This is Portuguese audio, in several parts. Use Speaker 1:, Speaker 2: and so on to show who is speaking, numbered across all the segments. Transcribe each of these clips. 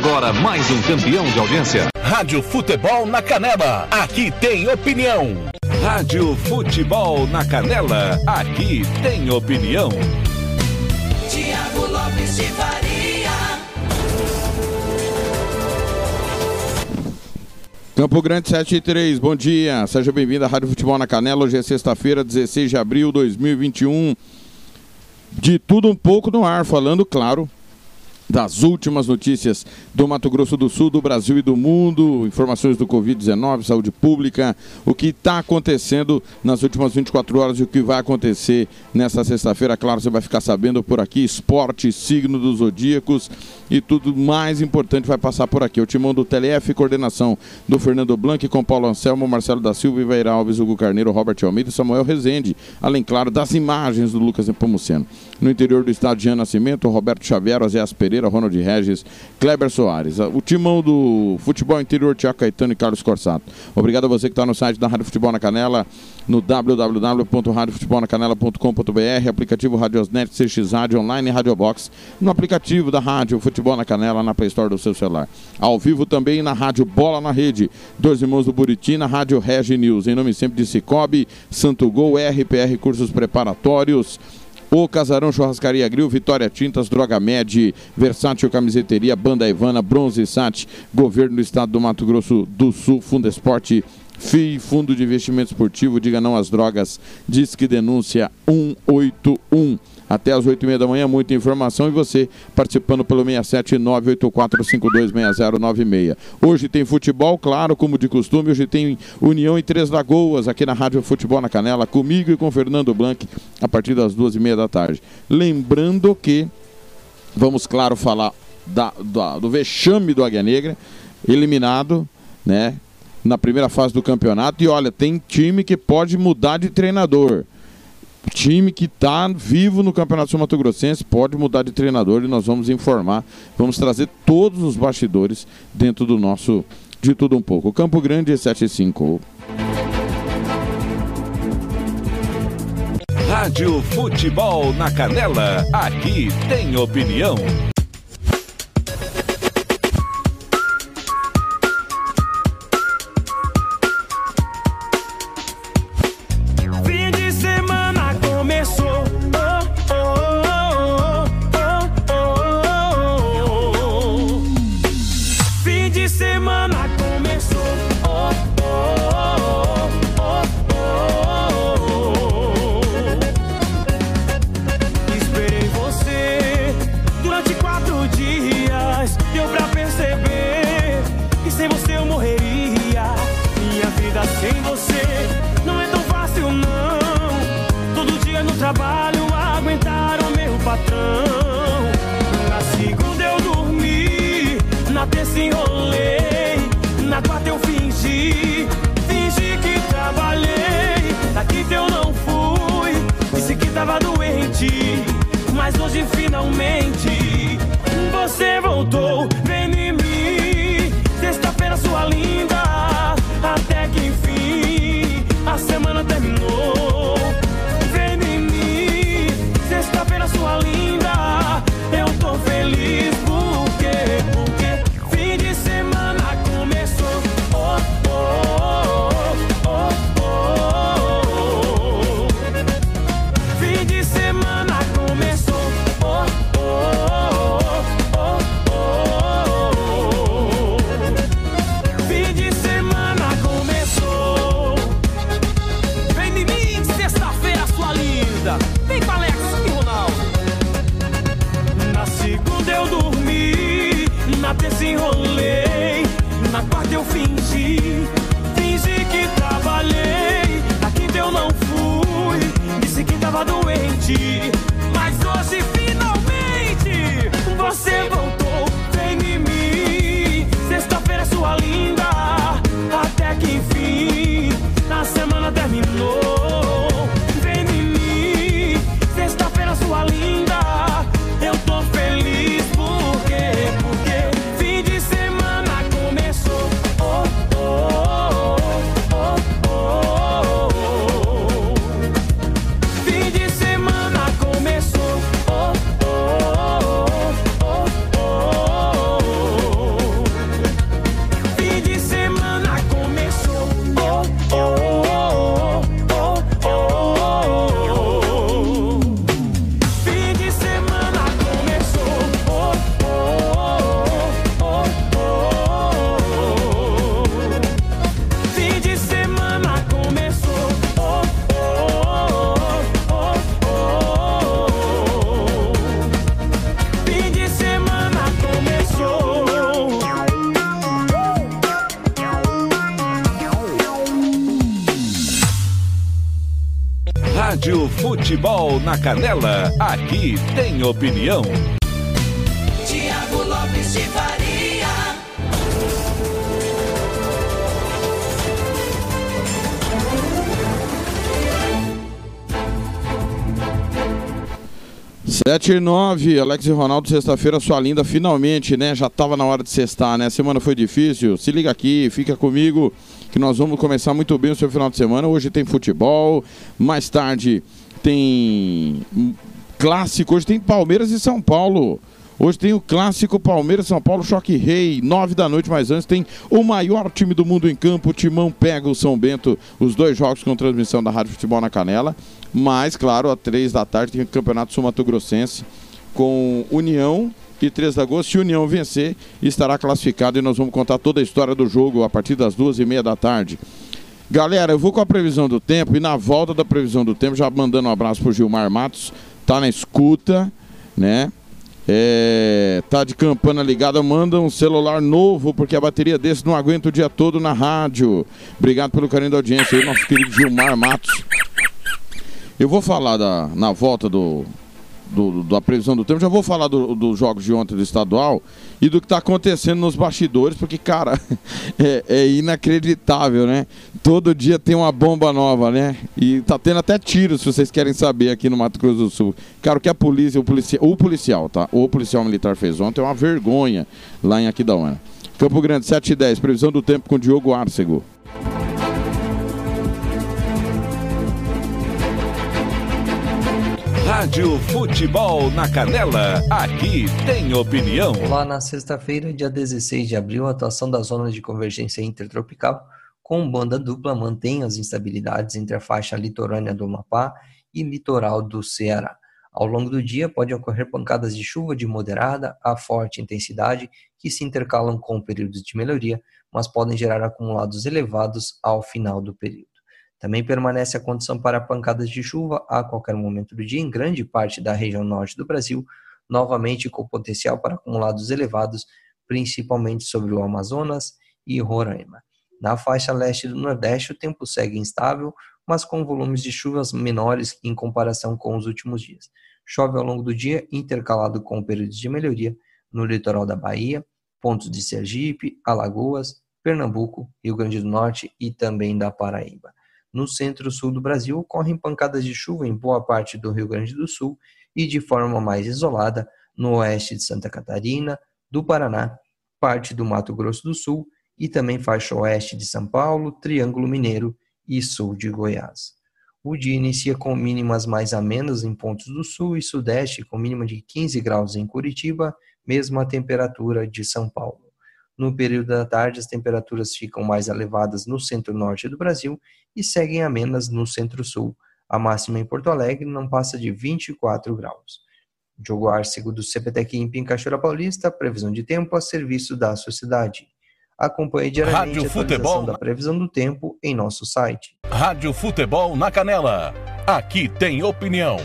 Speaker 1: Agora mais um campeão de audiência.
Speaker 2: Rádio Futebol na Canela. Aqui tem opinião.
Speaker 1: Rádio Futebol na Canela. Aqui tem opinião.
Speaker 3: Tiago Lopes de Faria.
Speaker 4: Campo Grande 7 e 3, bom dia. Seja bem-vindo à Rádio Futebol na Canela. Hoje é sexta-feira, 16 de abril de 2021. De tudo um pouco no ar, falando, claro, das últimas notícias do Mato Grosso do Sul, do Brasil e do mundo, informações do Covid-19, saúde pública, o que está acontecendo nas últimas 24 horas e o que vai acontecer nesta sexta-feira. Claro, você vai ficar sabendo por aqui, esporte, signo dos zodíacos e tudo mais importante vai passar por aqui. O timão do TLF, coordenação do Fernando Blanc com Paulo Anselmo, Marcelo da Silva, Ivair Alves, Hugo Carneiro, Robert Almeida e Samuel Rezende, além, claro, das imagens do Lucas Nepomuceno. No interior do estado de Jean Nascimento, Roberto Xavier, Zéas Pereira, Ronald Regis, Kleber Soares. O timão do futebol interior, Tiago Caetano e Carlos Corsato. Obrigado a você que está no site da Rádio Futebol na Canela, no www.radiofutebolnacanela.com.br, aplicativo Radiosnet, CX Rádio Online e Radiobox, no aplicativo da Rádio Futebol na Canela, na Play Store do seu celular. Ao vivo também na Rádio Bola na Rede, Dois Irmãos do Buriti, na Rádio Regi News, em nome sempre de Cicobi, Santo Gol, RPR Cursos Preparatórios, o Casarão Churrascaria Grill, Vitória Tintas, Droga Med, Versátil Camiseteria, Banda Ivana, Bronze Sat, Governo do Estado do Mato Grosso do Sul, Fundo Esporte, FII, Fundo de Investimento Esportivo, Diga Não às Drogas, Disque Denúncia 181. Até às 8 e meia da manhã, muita informação e você participando pelo 67984526096. Hoje tem futebol, claro, como de costume. Hoje tem União em Três Lagoas, aqui na Rádio Futebol na Canela, comigo e com Fernando Blanc, a partir das duas e meia da tarde. Lembrando que vamos, claro, falar da, da- do vexame do Águia Negra, eliminado, né? Na primeira fase do campeonato. E olha, tem time que pode mudar de treinador time que está vivo no Campeonato Sul Mato Grossense pode mudar de treinador e nós vamos informar, vamos trazer todos os bastidores dentro do nosso de tudo um pouco. Campo Grande 75.
Speaker 1: Rádio Futebol na Canela. Aqui tem opinião.
Speaker 5: Na terça enrolei, na quarta eu fingi, fingi que trabalhei. Na quinta eu não fui, disse que tava doente, mas hoje finalmente você voltou, vem em mim. Sexta-feira sua linda, até que enfim a semana terminou.
Speaker 1: Futebol na Canela, aqui tem opinião.
Speaker 3: Tiago Lopes de Faria.
Speaker 4: Sete e nove, Alex e Ronaldo, sexta-feira, sua linda, finalmente, né? Já tava na hora de sextar, né? A semana foi difícil. Se liga aqui, fica comigo, que nós vamos começar muito bem o seu final de semana. Hoje tem futebol, mais tarde tem clássico, hoje tem Palmeiras e São Paulo. Hoje tem o clássico Palmeiras São Paulo Choque Rei, nove da noite, mas antes tem o maior time do mundo em campo, o Timão pega o São Bento, os dois jogos com transmissão da Rádio Futebol na Canela. Mas, claro, às três da tarde tem o Campeonato Sul-Mato Grossense com União e 3 de agosto. Se União vencer, estará classificado e nós vamos contar toda a história do jogo a partir das duas e meia da tarde. Galera, eu vou com a previsão do tempo e na volta da previsão do tempo, já mandando um abraço pro Gilmar Matos, tá na escuta, né? É, tá de campana ligada, manda um celular novo, porque a bateria desse não aguenta o dia todo na rádio. Obrigado pelo carinho da audiência aí, nosso querido Gilmar Matos. Eu vou falar da, na volta do, do- da previsão do tempo, já vou falar do- dos jogos de ontem do estadual e do que está acontecendo nos bastidores, porque, cara, é, é inacreditável, né? Todo dia tem uma bomba nova, né? E tá tendo até tiros, se vocês querem saber, aqui no Mato Grosso do Sul. Cara, o que a polícia, o policial, o policial, tá? O policial militar fez ontem é uma vergonha lá em Aquidauana. Campo Grande, 7 e 10, previsão do tempo com Diogo Arcego.
Speaker 1: Rádio Futebol na Canela, aqui tem opinião.
Speaker 6: Lá na sexta-feira, dia 16 de abril, a atuação da zona de convergência intertropical com banda dupla mantém as instabilidades entre a faixa litorânea do Amapá e litoral do Ceará. Ao longo do dia, pode ocorrer pancadas de chuva de moderada a forte intensidade que se intercalam com períodos de melhoria, mas podem gerar acumulados elevados ao final do período. Também permanece a condição para pancadas de chuva a qualquer momento do dia em grande parte da região norte do Brasil, novamente com potencial para acumulados elevados, principalmente sobre o Amazonas e Roraima. Na faixa leste do Nordeste, o tempo segue instável, mas com volumes de chuvas menores em comparação com os últimos dias. Chove ao longo do dia, intercalado com períodos de melhoria no litoral da Bahia, pontos de Sergipe, Alagoas, Pernambuco, Rio Grande do Norte e também da Paraíba. No centro-sul do Brasil, ocorrem pancadas de chuva em boa parte do Rio Grande do Sul e de forma mais isolada no oeste de Santa Catarina, do Paraná, parte do Mato Grosso do Sul e também faixa oeste de São Paulo, Triângulo Mineiro e sul de Goiás. O dia inicia com mínimas mais amenas em pontos do sul e sudeste, com mínima de 15 graus em Curitiba, mesma temperatura de São Paulo. No período da tarde, as temperaturas ficam mais elevadas no centro-norte do Brasil e seguem amenas no centro-sul. A máxima em Porto Alegre não passa de 24 graus. Diogo Arcego do CPTEC em Cachoeira Paulista, previsão de tempo a serviço da sociedade. Acompanhe diariamente
Speaker 2: Rádio
Speaker 6: a
Speaker 2: Futebol
Speaker 6: da previsão do tempo em nosso site.
Speaker 2: Rádio Futebol na Canela. Aqui tem opinião.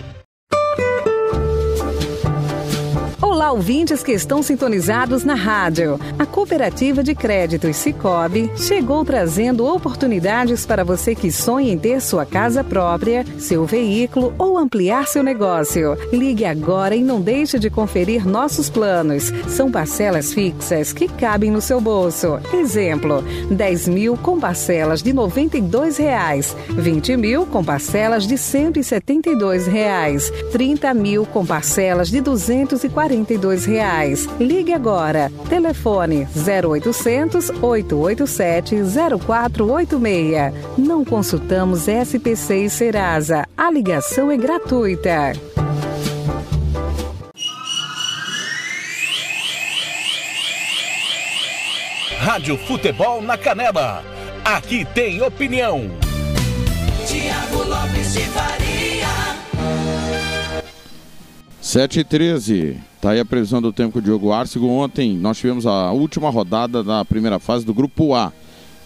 Speaker 7: Olá, ouvintes que estão sintonizados na rádio. A Cooperativa de Créditos Cicobi chegou trazendo oportunidades para você que sonha em ter sua casa própria, seu veículo ou ampliar seu negócio. Ligue agora e não deixe de conferir nossos planos. São parcelas fixas que cabem no seu bolso. Exemplo, 10 mil com parcelas de 92 reais, 20 mil com parcelas de 172 reais, 30 mil com parcelas de R$ 242 reais. Ligue agora. Telefone 0800 887 0486. Não consultamos SPC e Serasa. A ligação é gratuita.
Speaker 2: Rádio Futebol na Canela. Aqui tem opinião.
Speaker 3: Tiago Lopes de Faria.
Speaker 4: 7 e 13. Tá aí a previsão do tempo com o Diogo Arcego. Ontem nós tivemos a última rodada da primeira fase do Grupo A.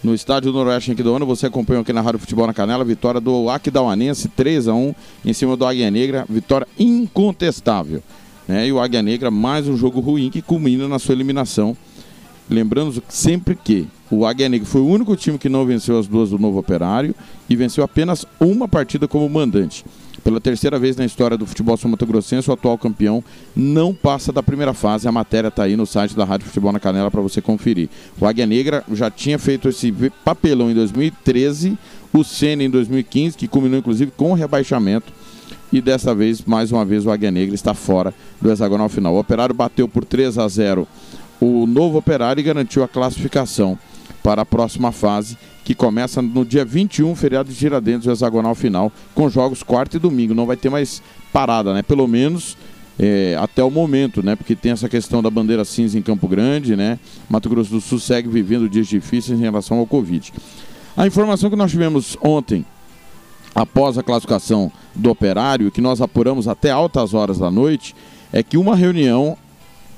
Speaker 4: No estádio Noroeste aqui do ano, você acompanhou aqui na Rádio Futebol na Canela, vitória do Aquidauanense 3 a 1 em cima do Águia Negra, vitória incontestável. Né? E o Águia Negra, mais um jogo ruim que culmina na sua eliminação. Lembrando sempre que o Águia Negra foi o único time que não venceu as duas do Novo Operário e venceu apenas uma partida como mandante. Pela terceira vez na história do futebol sul-mato-grossense, o atual campeão não passa da primeira fase. A matéria está aí no site da Rádio Futebol na Canela para você conferir. O Águia Negra já tinha feito esse papelão em 2013, o Senna em 2015, que culminou inclusive com o rebaixamento. E dessa vez, mais uma vez, o Águia Negra está fora do hexagonal final. O Operário bateu por 3 a 0 o novo Operário e garantiu a classificação para a próxima fase que começa no dia 21, feriado de Tiradentes, o hexagonal final, com jogos quarta e domingo. Não vai ter mais parada, né? Pelo menos é, até o momento, né? Porque tem essa questão da bandeira cinza em Campo Grande, né? Mato Grosso do Sul segue vivendo dias difíceis em relação ao Covid. A informação que nós tivemos ontem, após a classificação do operário, que nós apuramos até altas horas da noite, é que uma reunião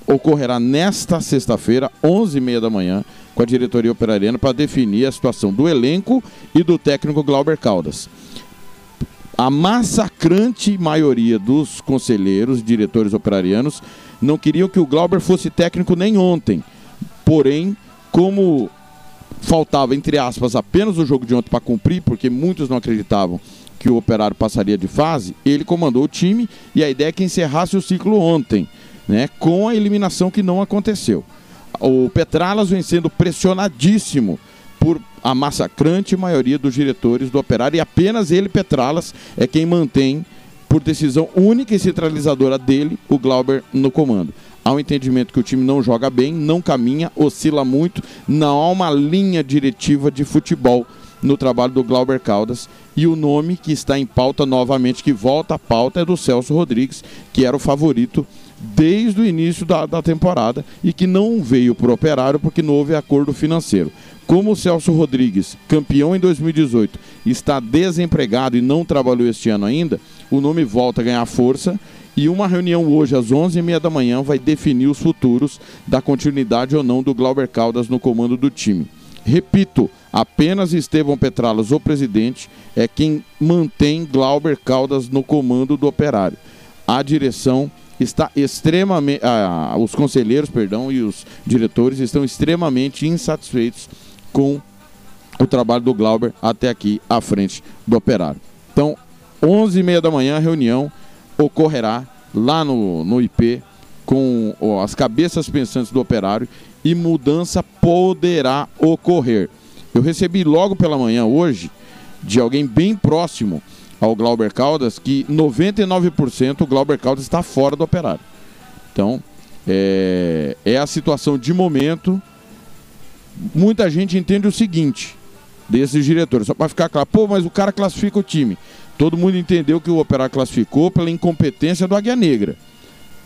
Speaker 4: ocorrerá nesta sexta-feira, 11h30 da manhã, com a diretoria operariana para definir a situação do elenco e do técnico Glauber Caldas. A massacrante maioria dos conselheiros, diretores operarianos, não queriam que o Glauber fosse técnico nem ontem. Porém, como faltava, entre aspas, apenas o jogo de ontem para cumprir, porque muitos não acreditavam que o operário passaria de fase, ele comandou o time e a ideia é que encerrasse o ciclo ontem, né, com a eliminação que não aconteceu. O Petralas vem sendo pressionadíssimo por a massacrante maioria dos diretores do Operário e apenas ele, Petralas, é quem mantém, por decisão única e centralizadora dele, o Glauber no comando. Há um entendimento que o time não joga bem, não caminha, oscila muito, não há uma linha diretiva de futebol no trabalho do Glauber Caldas. E o nome que está em pauta novamente, que volta à pauta, é do Celso Rodrigues, que era o favorito desde o início da, da temporada e que não veio para o operário porque não houve acordo financeiro. Como o Celso Rodrigues, campeão em 2018, está desempregado e não trabalhou este ano ainda, o nome volta a ganhar força e uma reunião hoje às 11h30 da manhã vai definir os futuros da continuidade ou não do Glauber Caldas no comando do time. Repito, apenas Estevão Petralas, o presidente, é quem mantém Glauber Caldas no comando do operário. A direção está extremamente. Ah, os conselheiros, perdão, e os diretores estão extremamente insatisfeitos com o trabalho do Glauber até aqui à frente do operário. Então, 11h30 da manhã, a reunião ocorrerá lá no, no IP com ó, as cabeças pensantes do operário e mudança poderá ocorrer. Eu recebi logo pela manhã hoje de alguém bem próximo ao Glauber Caldas que 99% o Glauber Caldas está fora do operário. Então, é, é a situação de momento. Muita gente entende o seguinte desses diretores, só para ficar claro, pô, mas o cara classifica o time. Todo mundo entendeu que o Operário classificou pela incompetência do Águia Negra,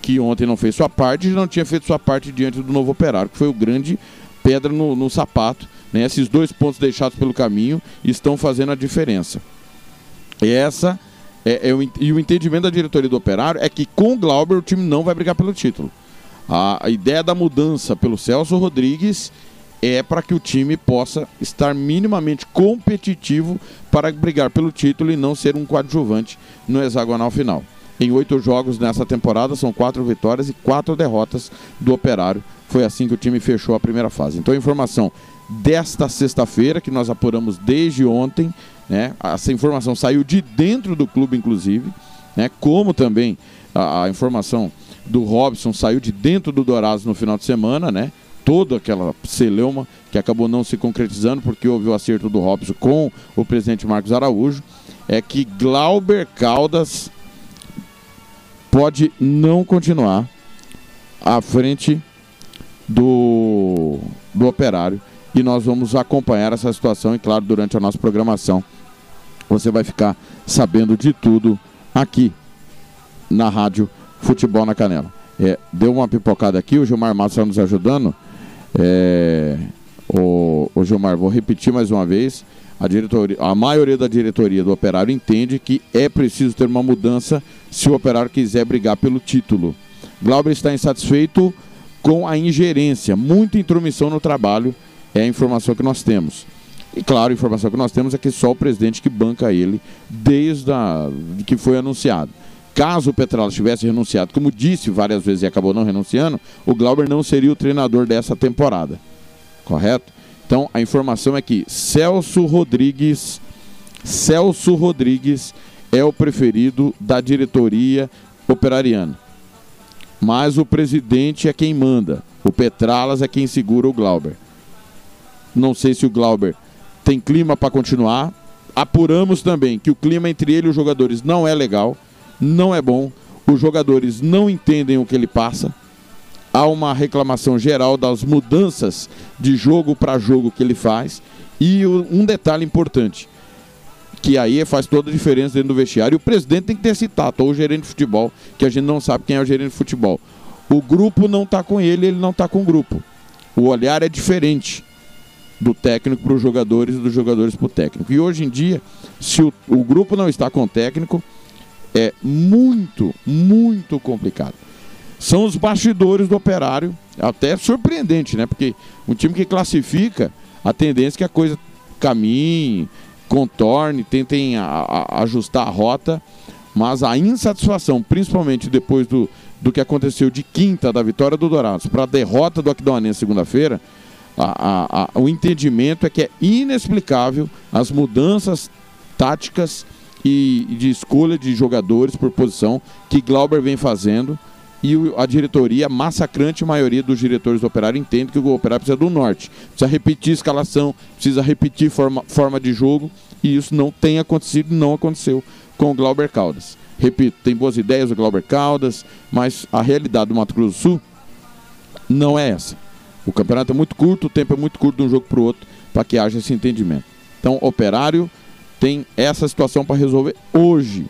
Speaker 4: que ontem não fez sua parte e não tinha feito sua parte diante do novo Operário, que foi o grande pedra no, no sapato. Né? Esses dois pontos deixados pelo caminho estão fazendo a diferença. E essa é, é o, e o entendimento da diretoria do Operário é que com o Glauber o time não vai brigar pelo título. A, a ideia da mudança pelo Celso Rodrigues é para que o time possa estar minimamente competitivo para brigar pelo título e não ser um coadjuvante no hexagonal final. Em oito jogos nessa temporada, são quatro vitórias e quatro derrotas do Operário. Foi assim que o time fechou a primeira fase. Então, a informação desta sexta-feira, que nós apuramos desde ontem, né? Essa informação saiu de dentro do clube, inclusive, né? como também a, a informação do Robson saiu de dentro do Dourados no final de semana, né? Toda aquela celeuma que acabou não se concretizando porque houve o acerto do Robson com o presidente Marcos Araújo, é que Glauber Caldas pode não continuar à frente do, do operário e nós vamos acompanhar essa situação e, claro, durante a nossa programação, você vai ficar sabendo de tudo aqui na Rádio Futebol na Canela. É, deu uma pipocada aqui, o Gilmar Matos está nos ajudando. É, o, o Gilmar, vou repetir mais uma vez. A, diretoria, a maioria da diretoria do Operário entende que é preciso ter uma mudança se o Operário quiser brigar pelo título. Glauber está insatisfeito com a ingerência, muita intromissão no trabalho é a informação que nós temos. E claro, a informação que nós temos é que só o presidente que banca ele desde a, que foi anunciado. Caso o Petralas tivesse renunciado, como disse várias vezes e acabou não renunciando, o Glauber não seria o treinador dessa temporada. Correto? Então a informação é que Celso Rodrigues, Celso Rodrigues é o preferido da diretoria operariana. Mas o presidente é quem manda. O Petralas é quem segura o Glauber. Não sei se o Glauber tem clima para continuar. Apuramos também que o clima entre ele e os jogadores não é legal, não é bom. Os jogadores não entendem o que ele passa. Há uma reclamação geral das mudanças de jogo para jogo que ele faz. E um detalhe importante: que aí faz toda a diferença dentro do vestiário. O presidente tem que ter esse tato, ou o gerente de futebol, que a gente não sabe quem é o gerente de futebol. O grupo não está com ele, ele não está com o grupo. O olhar é diferente do técnico para os jogadores e dos jogadores para o técnico. E hoje em dia, se o, o grupo não está com o técnico, é muito, muito complicado. São os bastidores do operário, até surpreendente, né? Porque um time que classifica, a tendência é que a coisa caminhe, contorne, tentem a, a, ajustar a rota, mas a insatisfação, principalmente depois do, do que aconteceu de quinta da vitória do Dourados para a derrota do Aquidauanense segunda-feira, a, a, o entendimento é que é inexplicável as mudanças táticas e de escolha de jogadores por posição que Glauber vem fazendo e a diretoria, a massacrante maioria dos diretores do Operário entende que o Operário precisa do norte, precisa repetir escalação, precisa repetir forma, forma de jogo e isso não tem acontecido, não aconteceu com o Glauber Caldas. Repito, tem boas ideias o Glauber Caldas, mas a realidade do Mato Grosso do Sul não é essa. O campeonato é muito curto, o tempo é muito curto de um jogo para o outro para que haja esse entendimento. Então, Operário tem essa situação para resolver hoje,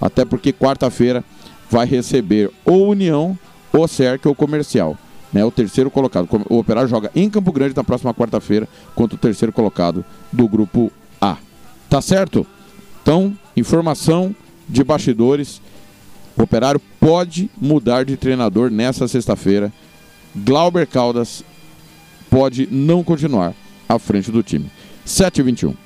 Speaker 4: até porque quarta-feira vai receber ou União, ou Cerca ou Comercial. Né, o terceiro colocado. O Operário joga em Campo Grande na próxima quarta-feira contra o terceiro colocado do grupo A. Tá certo? Então, informação de bastidores. O Operário pode mudar de treinador nessa sexta-feira. Glauber Caldas pode não continuar à frente do time. 7 e 21.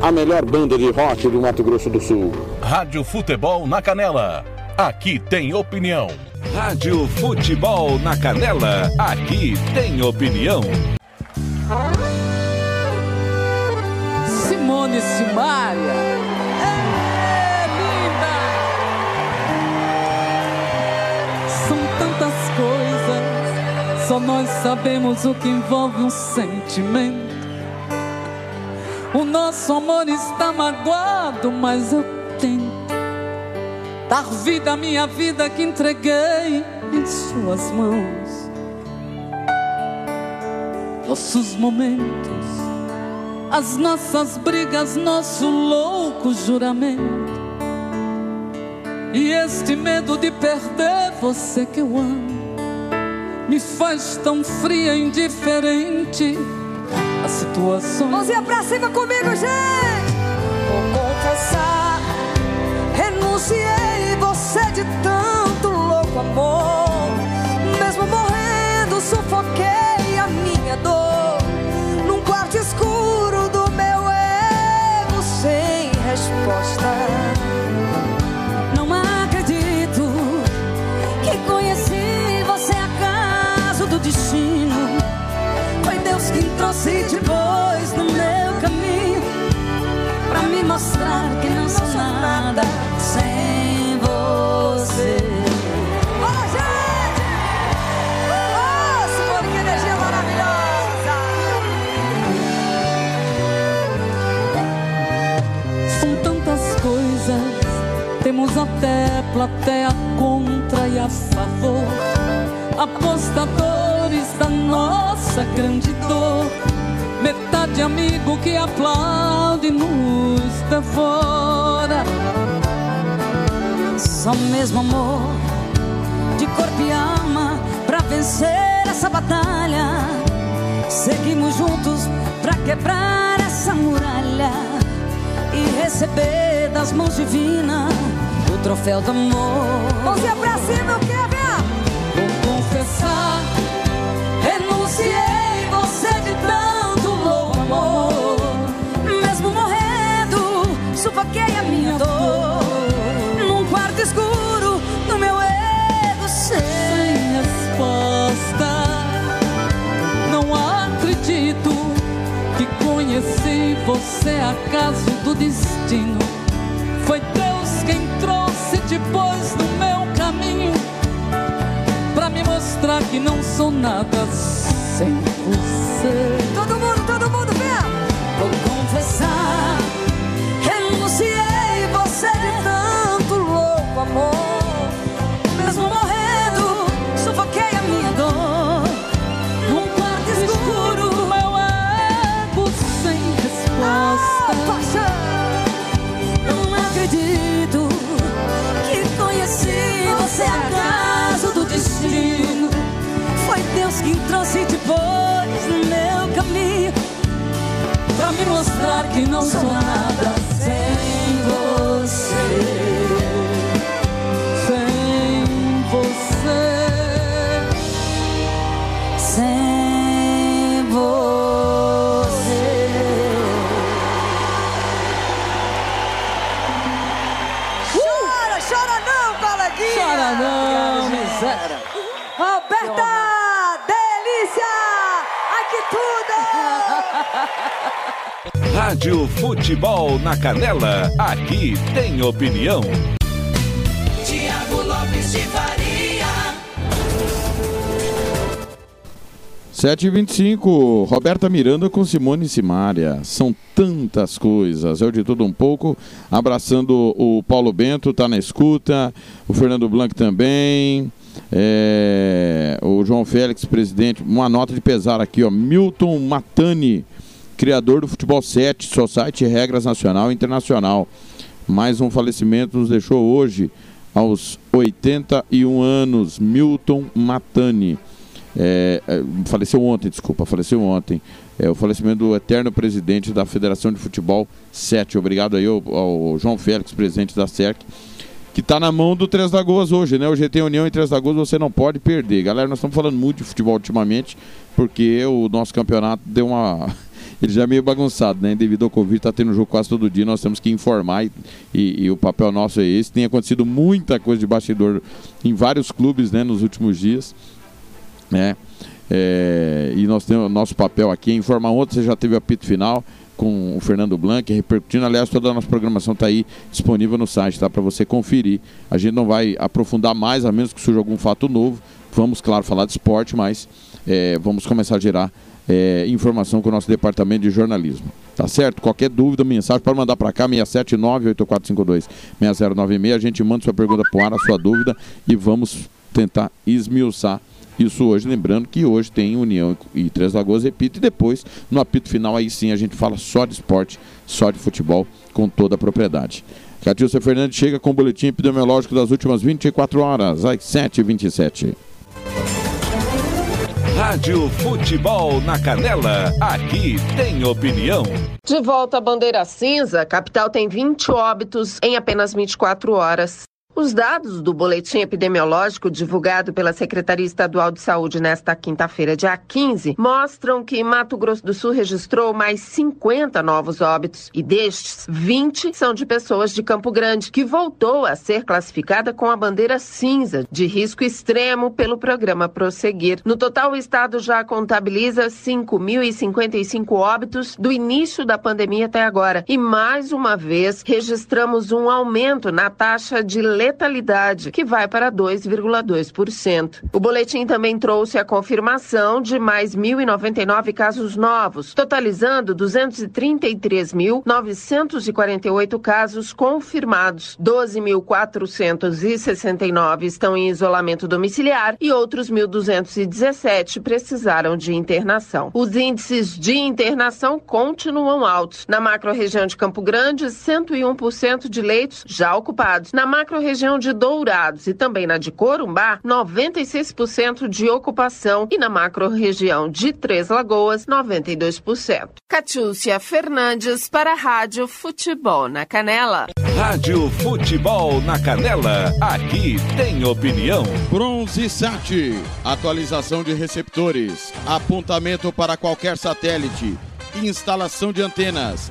Speaker 4: A melhor banda de rock do Mato Grosso do Sul.
Speaker 2: Rádio Futebol na Canela. Aqui tem opinião.
Speaker 1: Rádio Futebol na Canela, aqui tem opinião.
Speaker 8: Simone Simaria. É linda! São tantas coisas, só nós sabemos o que envolve um sentimento. O nosso amor está magoado, mas eu tento dar vida à minha vida que entreguei em Suas mãos. Nossos momentos, as nossas brigas, nosso louco juramento. E este medo de perder você que eu amo me faz tão fria e indiferente a situação.
Speaker 9: Mãozinha pra cima comigo, gente! Vou confessar, renunciei você de tanto louco amor. Mesmo morrendo, sufoquei a minha dor num quarto escuro do meu ego sem resposta.
Speaker 8: Nada sem você.
Speaker 9: Bora, gente! Oh, Simone, que energia maravilhosa!
Speaker 8: São tantas coisas, temos até plateia contra e a favor, apostadores da nossa grande dor, metade amigo que aplaude nos devora. Só mesmo amor de corpo e alma pra vencer essa batalha. Seguimos juntos pra quebrar essa muralha e receber das mãos divinas o troféu do amor.
Speaker 9: Mãozinha pra cima, ver.
Speaker 8: Vou confessar, renunciei você de tanto louco amor.
Speaker 9: Mesmo morrendo, sufoquei a minha dor.
Speaker 8: Você acaso do destino. Foi Deus quem trouxe depois no meu caminho pra me mostrar que não sou nada sem você. Me mostrar que não sou nada sem você. Sem você.
Speaker 9: Sem você. Chora, chora não, coleguinha!
Speaker 8: Chora não, miséria.
Speaker 9: Roberta, delícia! Ai que tudo!
Speaker 1: Rádio Futebol na Canela. Aqui tem opinião.
Speaker 3: Tiago Lopes de Faria.
Speaker 4: 7h25, Roberta Miranda com Simone Simária. São tantas coisas, é o de tudo um pouco. Abraçando o Paulo Bento, tá na escuta. O Fernando Blanc também. É, o João Félix, presidente. Uma nota de pesar aqui, ó. Milton Matani, criador do Futebol 7, Society Regras Nacional e Internacional. Mais um falecimento nos deixou hoje, aos 81 anos. Milton Matani. É, é, faleceu ontem, desculpa, faleceu ontem. É, o falecimento do eterno presidente da Federação de Futebol 7. Obrigado aí ao, ao João Félix, presidente da SERC, que está na mão do Três Lagoas hoje, né? O GT União e Três Lagoas você não pode perder. Galera, nós estamos falando muito de futebol ultimamente, porque o nosso campeonato deu uma. Ele já é meio bagunçado, né? Devido ao Covid, está tendo jogo quase todo dia, nós temos que informar e, e- e o papel nosso é esse. Tem acontecido muita coisa de bastidor em vários clubes, né, nos últimos dias né? É, e nós temos nosso papel aqui é informar ontem, você já teve o apito final com o Fernando Blanc, repercutindo, aliás, toda a nossa programação está aí disponível no site, tá? Para você conferir. A gente não vai aprofundar mais, a menos que surja algum fato novo. Vamos, claro, falar de esporte, mas é, vamos começar a gerar é, informação com o nosso departamento de jornalismo. Tá certo? Qualquer dúvida, mensagem, pode mandar para cá, 679-8452-6096. A gente manda sua pergunta para o ar, a sua dúvida, e vamos tentar esmiuçar isso hoje, lembrando que hoje tem União e Três Lagoas, repito, e depois, no apito final, aí sim a gente fala só de esporte, só de futebol, com toda a propriedade. Catilcia Fernandes chega com o boletim epidemiológico das últimas 24 horas, às 7h27.
Speaker 1: Rádio Futebol na Canela. Aqui tem opinião.
Speaker 10: De volta à bandeira cinza, a capital tem 20 óbitos em apenas 24 horas. Os dados do boletim epidemiológico divulgado pela Secretaria Estadual de Saúde nesta quinta-feira, dia 15, mostram que Mato Grosso do Sul registrou mais 50 novos óbitos e destes, 20 são de pessoas de Campo Grande, que voltou a ser classificada com a bandeira cinza de risco extremo pelo programa Prosseguir. No total, o estado já contabiliza 5.055 óbitos do início da pandemia até agora. E mais uma vez registramos um aumento na taxa de letalidade, que vai para 2,2%. O boletim também trouxe a confirmação de mais 1.099 casos novos, totalizando 233.948 casos confirmados. 12.469 estão em isolamento domiciliar e outros 1.217 precisaram de internação. Os índices de internação continuam altos. Na macro-região de Campo Grande, 101% de leitos já ocupados. Na macro-região região de Dourados e também na de Corumbá, 96% de ocupação e na macro-região de Três Lagoas, 92%. Catiúcia Fernandes para a Rádio Futebol na Canela.
Speaker 1: Rádio Futebol na Canela, aqui tem opinião.
Speaker 4: Bronze Sat, atualização de receptores, apontamento para qualquer satélite, instalação de antenas,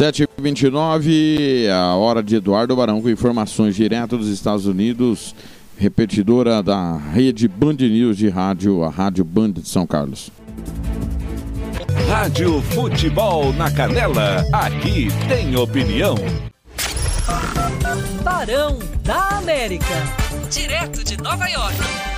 Speaker 4: 7h29, a hora de Eduardo Barão com informações direto dos Estados Unidos, repetidora da rede Band News de rádio, a Rádio Band de São Carlos.
Speaker 1: Rádio Futebol na Canela, aqui tem opinião.
Speaker 11: Barão da América. Direto de Nova York.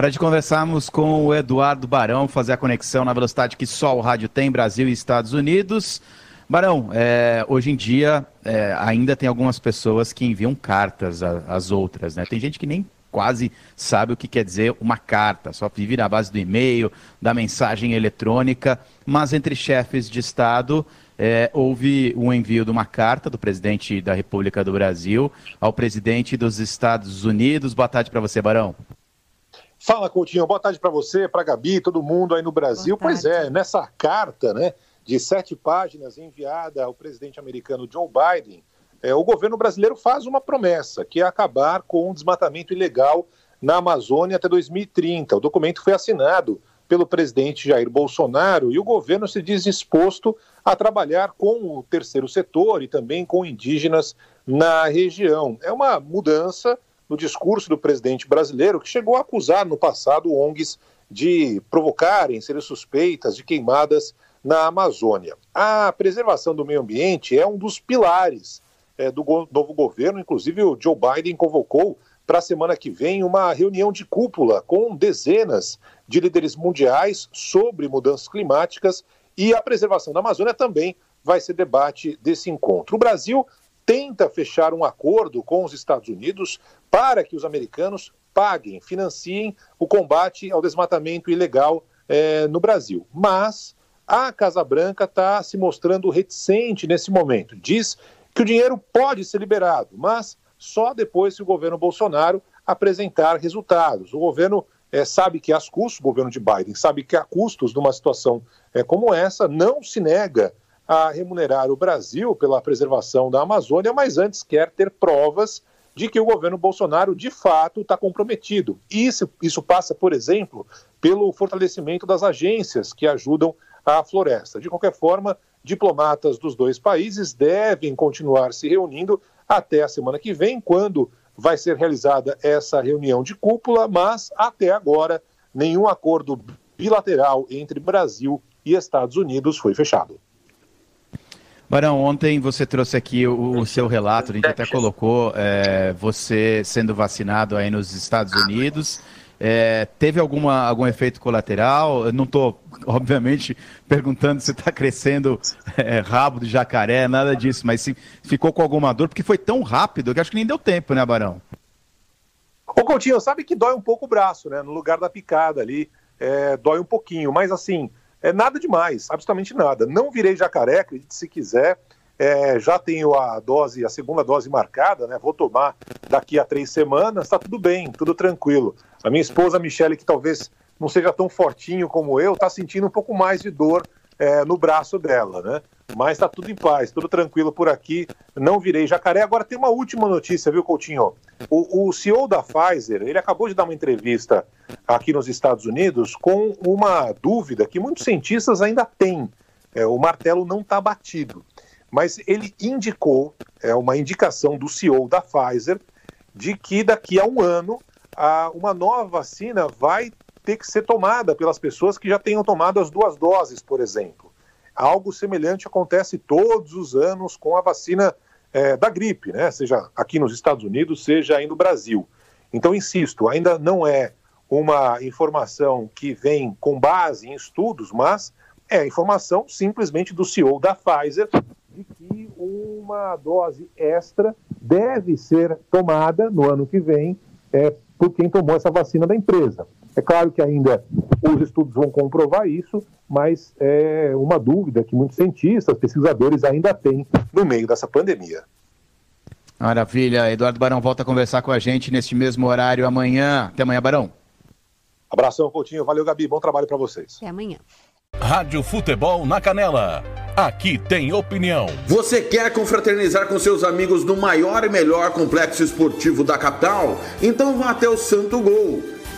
Speaker 12: Hora de conversarmos com o Eduardo Barão, fazer a conexão na velocidade que só o rádio tem, Brasil e Estados Unidos. Barão, é, hoje em dia é, ainda tem algumas pessoas que enviam cartas às outras, né? Tem gente que nem quase sabe o que quer dizer uma carta, só vive na base do e-mail, da mensagem eletrônica, mas entre chefes de Estado é, houve um envio de uma carta do presidente da República do Brasil ao presidente dos Estados Unidos. Boa tarde para você, Barão.
Speaker 13: Fala, Coutinho. Boa tarde para você, para Gabi, todo mundo aí no Brasil. Pois é, nessa carta, né, de sete páginas enviada ao presidente americano Joe Biden, é, o governo brasileiro faz uma promessa, que é acabar com o desmatamento ilegal na Amazônia até 2030. O documento foi assinado pelo presidente Jair Bolsonaro e o governo se diz disposto a trabalhar com o terceiro setor e também com indígenas na região. É uma mudança no discurso do presidente brasileiro, que chegou a acusar no passado ONGs de provocarem, serem suspeitas de queimadas na Amazônia. A preservação do meio ambiente é um dos pilares é, do go novo governo, inclusive o Joe Biden convocou para a semana que vem uma reunião de cúpula com dezenas de líderes mundiais sobre mudanças climáticas e a preservação da Amazônia também vai ser debate desse encontro. O Brasil tenta fechar um acordo com os Estados Unidos para que os americanos paguem, financiem o combate ao desmatamento ilegal eh, no Brasil. Mas a Casa Branca está se mostrando reticente nesse momento. Diz que o dinheiro pode ser liberado, mas só depois que o governo Bolsonaro apresentar resultados. O governo eh, sabe que há custos, o governo de Biden sabe que há custos numa situação eh, como essa, não se nega a remunerar o Brasil pela preservação da Amazônia, mas antes quer ter provas de que o governo Bolsonaro de fato está comprometido. Isso, isso passa, por exemplo, pelo fortalecimento das agências que ajudam a floresta. De qualquer forma, diplomatas dos dois países devem continuar se reunindo até a semana que vem, quando vai ser realizada essa reunião de cúpula, mas até agora nenhum acordo bilateral entre Brasil e Estados Unidos foi fechado.
Speaker 12: Barão, ontem você trouxe aqui o, o seu relato, a gente até colocou é, você sendo vacinado aí nos Estados Unidos. É, teve alguma, algum efeito colateral? Eu não estou, obviamente, perguntando se está crescendo é, rabo de jacaré, nada disso, mas se ficou com alguma dor, porque foi tão rápido que acho que nem deu tempo, né, Barão?
Speaker 13: Ô, Coutinho, sabe que dói um pouco o braço, né? No lugar da picada ali, é, dói um pouquinho, mas assim, é nada demais, absolutamente nada. Não virei jacaré, acredite se quiser. É, já tenho a dose, a segunda dose marcada, né? Vou tomar daqui a três semanas, tá tudo bem, tudo tranquilo. A minha esposa Michele, que talvez não seja tão fortinho como eu, tá sentindo um pouco mais de dor é, no braço dela, né? Mas tá tudo em paz, tudo tranquilo por aqui. Não virei jacaré. Agora tem uma última notícia, viu, Coutinho? O, o CEO da Pfizer, ele acabou de dar uma entrevista aqui nos Estados Unidos com uma dúvida que muitos cientistas ainda têm. É, o martelo não está batido. Mas ele indicou, é uma indicação do CEO da Pfizer, de que daqui a um ano a, uma nova vacina vai ter que ser tomada pelas pessoas que já tenham tomado as duas doses, por exemplo. Algo semelhante acontece todos os anos com a vacina é, da gripe, né? seja aqui nos Estados Unidos, seja aí no Brasil. Então, insisto, ainda não é uma informação que vem com base em estudos, mas é informação simplesmente do CEO da Pfizer de que uma dose extra deve ser tomada no ano que vem é, por quem tomou essa vacina da empresa. É claro que ainda os estudos vão comprovar isso, mas é uma dúvida que muitos cientistas, pesquisadores ainda têm no meio dessa pandemia.
Speaker 12: Maravilha. Eduardo Barão volta a conversar com a gente neste mesmo horário amanhã. Até amanhã, Barão.
Speaker 13: Abração, Coutinho. Valeu, Gabi. Bom trabalho para vocês.
Speaker 14: Até amanhã.
Speaker 2: Rádio Futebol na Canela. Aqui tem opinião.
Speaker 15: Você quer confraternizar com seus amigos no maior e melhor complexo esportivo da capital? Então vá até o Santo Gol.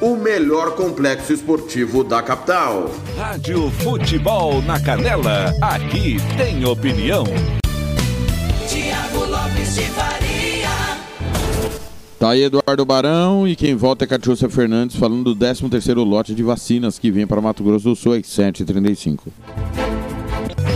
Speaker 15: o melhor complexo esportivo da capital.
Speaker 1: Rádio Futebol na Canela. Aqui tem opinião.
Speaker 3: Tiago Lopes de Faria.
Speaker 4: Tá aí Eduardo Barão e quem volta é Catiúcia Fernandes falando do 13º lote de vacinas que vem para Mato Grosso do Sul às 7h35.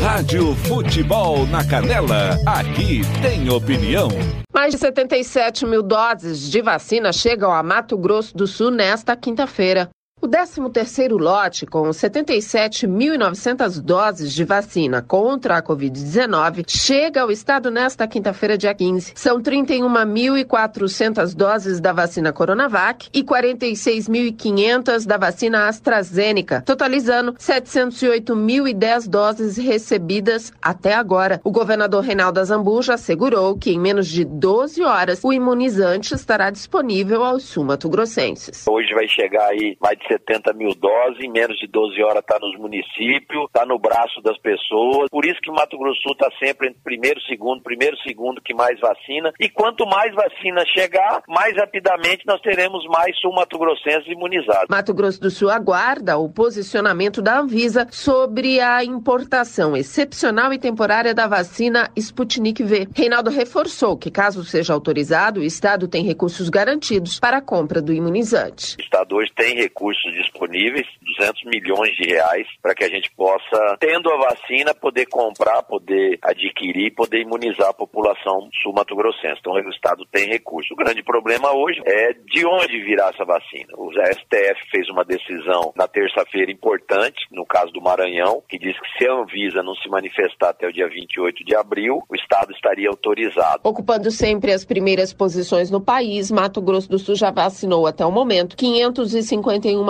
Speaker 1: Rádio Futebol na Canela. Aqui tem opinião.
Speaker 10: Mais de 77 mil doses de vacina chegam a Mato Grosso do Sul nesta quinta-feira. O 13º lote, com 77.900 doses de vacina contra a Covid-19, chega ao estado nesta quinta-feira, dia 15. São 31.400 doses da vacina Coronavac e 46.500 da vacina AstraZeneca, totalizando 708.010 doses recebidas até agora. O governador Reinaldo Azambuja assegurou que em menos de 12 horas o imunizante estará disponível aos sumatogrossenses.
Speaker 16: Hoje vai chegar aí mais de 70 mil doses, em menos de 12 horas está nos municípios, está no braço das pessoas. Por isso que Mato Grosso do Sul está sempre entre primeiro e segundo, primeiro e segundo que mais vacina. E quanto mais vacina chegar, mais rapidamente nós teremos mais sul-mato-grossenses imunizados.
Speaker 10: Mato Grosso do Sul aguarda o posicionamento da Anvisa sobre a importação excepcional e temporária da vacina Sputnik V. Reinaldo reforçou que, caso seja autorizado, o Estado tem recursos garantidos para a compra do imunizante.
Speaker 16: O Estado hoje tem recursos disponíveis, 200 milhões de reais, para que a gente possa, tendo a vacina, poder comprar, poder adquirir, poder imunizar a população sul-mato-grossense. Então o Estado tem recurso. O grande problema hoje é de onde virá essa vacina. O STF fez uma decisão na terça-feira importante, no caso do Maranhão, que diz que se a Anvisa não se manifestar até o dia 28 de abril, o Estado estaria autorizado.
Speaker 10: Ocupando sempre as primeiras posições no país, Mato Grosso do Sul já vacinou até o momento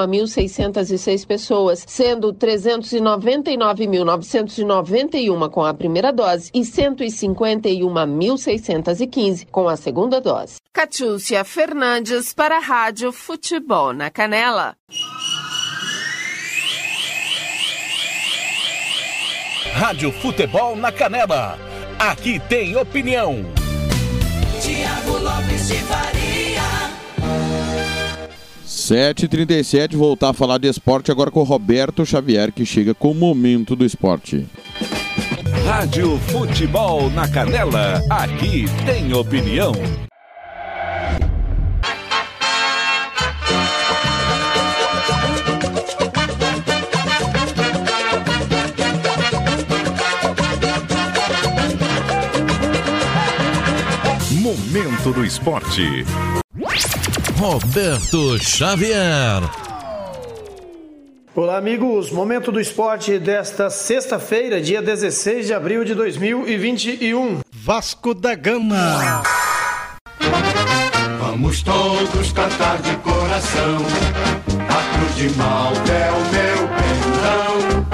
Speaker 10: 551.606 pessoas, sendo 399.991 com a primeira dose e 151.615 com a segunda dose. Catiúcia Fernandes para a Rádio Futebol na Canela.
Speaker 2: Rádio Futebol na Canela. Aqui tem opinião.
Speaker 3: Tiago Lopes de Faria.
Speaker 4: 7h37, voltar a falar de esporte agora com o Roberto Xavier, que chega com o momento do esporte.
Speaker 1: Rádio Futebol na Canela. Aqui tem opinião.
Speaker 2: Momento do esporte.
Speaker 17: Roberto Xavier.
Speaker 18: Olá, amigos. Momento do esporte desta sexta-feira, dia 16 de abril de 2021.
Speaker 17: Vasco da Gama.
Speaker 19: Vamos todos cantar de coração. A cruz de Malta é o meu.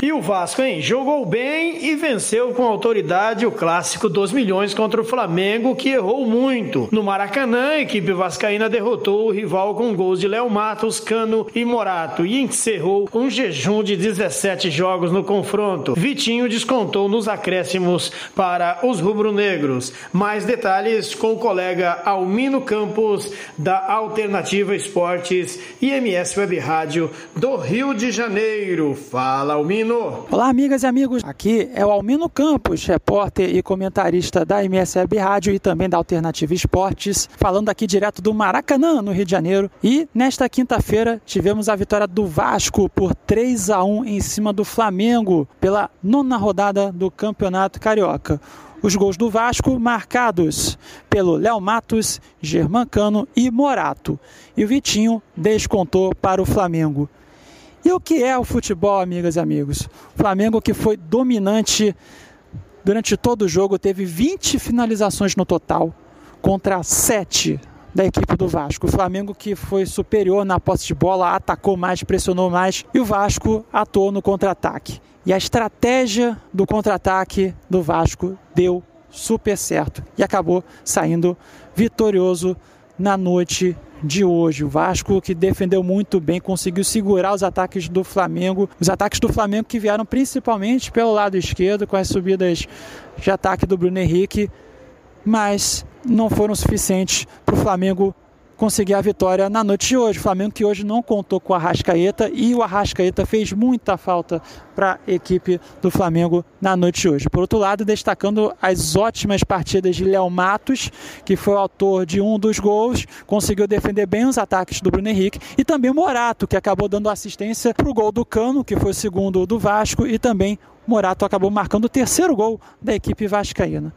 Speaker 18: E o Vasco, hein? Jogou bem e venceu com autoridade o clássico dos milhões contra o Flamengo, que errou muito. No Maracanã, a equipe vascaína derrotou o rival com gols de Léo Matos, Cano e Morato e encerrou um jejum de 17 jogos no confronto. Vitinho descontou nos acréscimos para os rubro-negros. Mais detalhes com o colega Almino Campos, da Alternativa Esportes e MS Web Rádio do Rio de Janeiro. Fala, Almino!
Speaker 14: Olá, amigas e amigos. Aqui é o Almino Campos, repórter e comentarista da MSB Rádio e também da Alternativa Esportes, falando aqui direto do Maracanã, no Rio de Janeiro. E nesta quinta-feira tivemos a vitória do Vasco por 3 a 1 em cima do Flamengo pela nona rodada do Campeonato Carioca. Os gols do Vasco marcados pelo Léo Matos, Germancano e Morato. E o Vitinho descontou para o Flamengo. E o que é o futebol, amigas e amigos? O Flamengo que foi dominante durante todo o jogo, teve 20 finalizações no total, contra 7 da equipe do Vasco. O Flamengo que foi superior na posse de bola, atacou mais, pressionou mais, e o Vasco atuou no contra-ataque. E a estratégia do contra-ataque do Vasco deu super certo e acabou saindo vitorioso na noite de hoje. O Vasco que defendeu muito bem, conseguiu segurar os ataques do Flamengo, os ataques do Flamengo que vieram principalmente pelo lado esquerdo com as subidas de ataque do Bruno Henrique, mas não foram suficientes para o Flamengo conseguir a vitória na noite de hoje. O Flamengo que hoje não contou com o Arrascaeta e o Arrascaeta fez muita falta para a equipe do Flamengo na noite de hoje. Por outro lado, destacando as ótimas partidas de Léo Matos, que foi o autor de um dos gols, conseguiu defender bem os ataques do Bruno Henrique, e também Morato, que acabou dando assistência para o gol do Cano, que foi o segundo do Vasco, e também Morato acabou marcando o terceiro gol da equipe vascaína.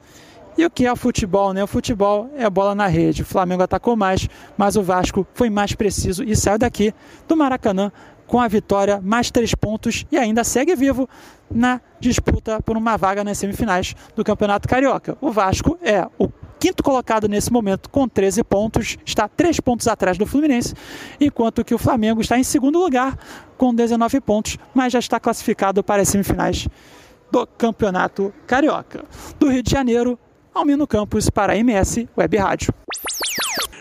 Speaker 14: E o que é o futebol, né? O futebol é a bola na rede. O Flamengo atacou mais, mas o Vasco foi mais preciso e saiu daqui do Maracanã com a vitória, mais três pontos e ainda segue vivo na disputa por uma vaga nas semifinais do Campeonato Carioca. O Vasco é o quinto colocado nesse momento com 13 pontos, está três pontos atrás do Fluminense, enquanto que o Flamengo está em segundo lugar com 19 pontos, mas já está classificado para as semifinais do Campeonato Carioca. Do Rio de Janeiro, Almino Campos para a MS Web Rádio.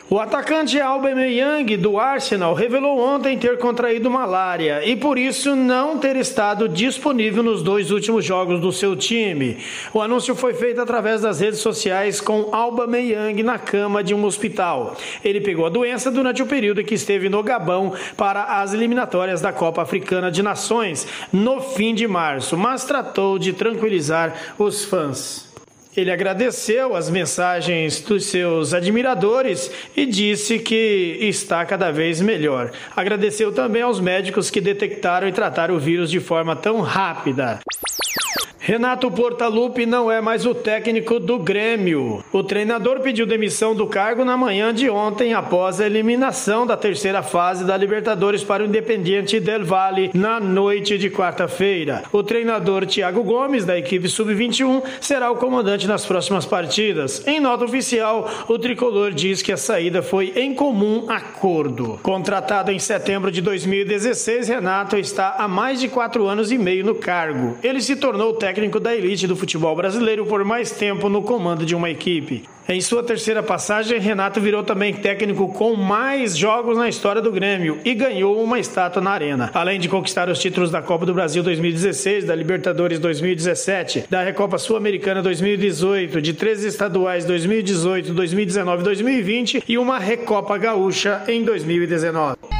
Speaker 18: O atacante Aubameyang do Arsenal revelou ontem ter contraído malária e por isso não ter estado disponível nos dois últimos jogos do seu time. O anúncio foi feito através das redes sociais com Aubameyang na cama de um hospital. Ele pegou a doença durante o período em que esteve no Gabão para as eliminatórias da Copa Africana de Nações no fim de março, mas tratou de tranquilizar os fãs. Ele agradeceu as mensagens dos seus admiradores e disse que está cada vez melhor. Agradeceu também aos médicos que detectaram e trataram o vírus de forma tão rápida. Renato Portaluppi não é mais o técnico do Grêmio. O treinador pediu demissão do cargo na manhã de ontem após a eliminação da terceira fase da Libertadores para o Independiente del Valle na noite de quarta-feira. O treinador Thiago Gomes, da equipe sub-21, será o comandante nas próximas partidas. Em nota oficial, o tricolor diz que a saída foi em comum acordo. Contratado em setembro de 2016, Renato está há mais de quatro anos e meio no cargo. Ele se tornou técnico técnico da elite do futebol brasileiro por mais tempo no comando de uma equipe. Em sua terceira passagem, Renato virou também técnico com mais jogos na história do Grêmio e ganhou uma estátua na Arena. Além de conquistar os títulos da Copa do Brasil 2016, da Libertadores 2017, da Recopa Sul-Americana 2018, de três estaduais 2018, 2019 e 2020 e uma Recopa Gaúcha em 2019.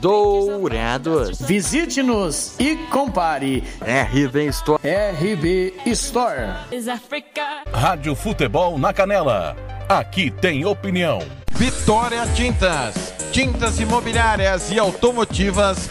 Speaker 20: Dourados.
Speaker 18: Visite-nos e compare.
Speaker 20: RB Store.
Speaker 18: RB Store.
Speaker 2: Rádio Futebol na Canela. Aqui tem opinião.
Speaker 4: Vitória Tintas. Tintas imobiliárias e automotivas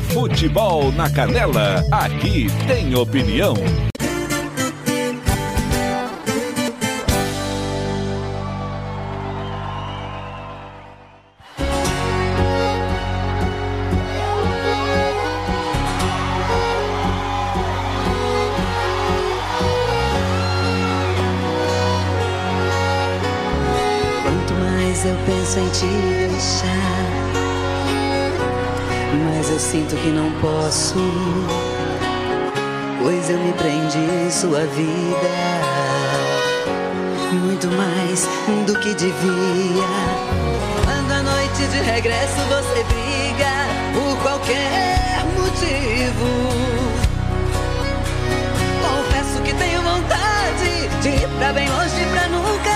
Speaker 1: Futebol na Canela. Aqui tem opinião.
Speaker 21: Quanto mais eu penso em te deixar, mas eu sinto que não posso, pois eu me prendi em sua vida, muito mais do que devia. Quando à noite de regresso você briga por qualquer motivo. Confesso que tenho vontade de ir pra bem longe pra nunca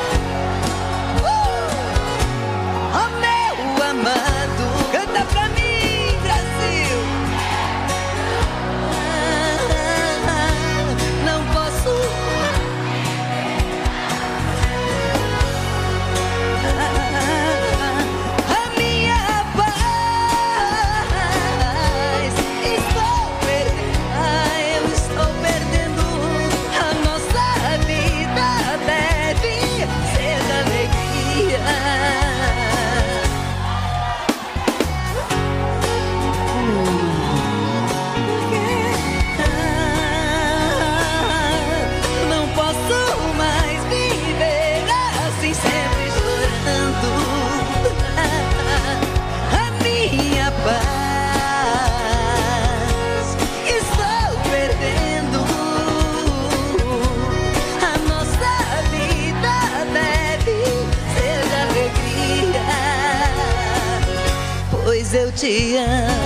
Speaker 21: Te amo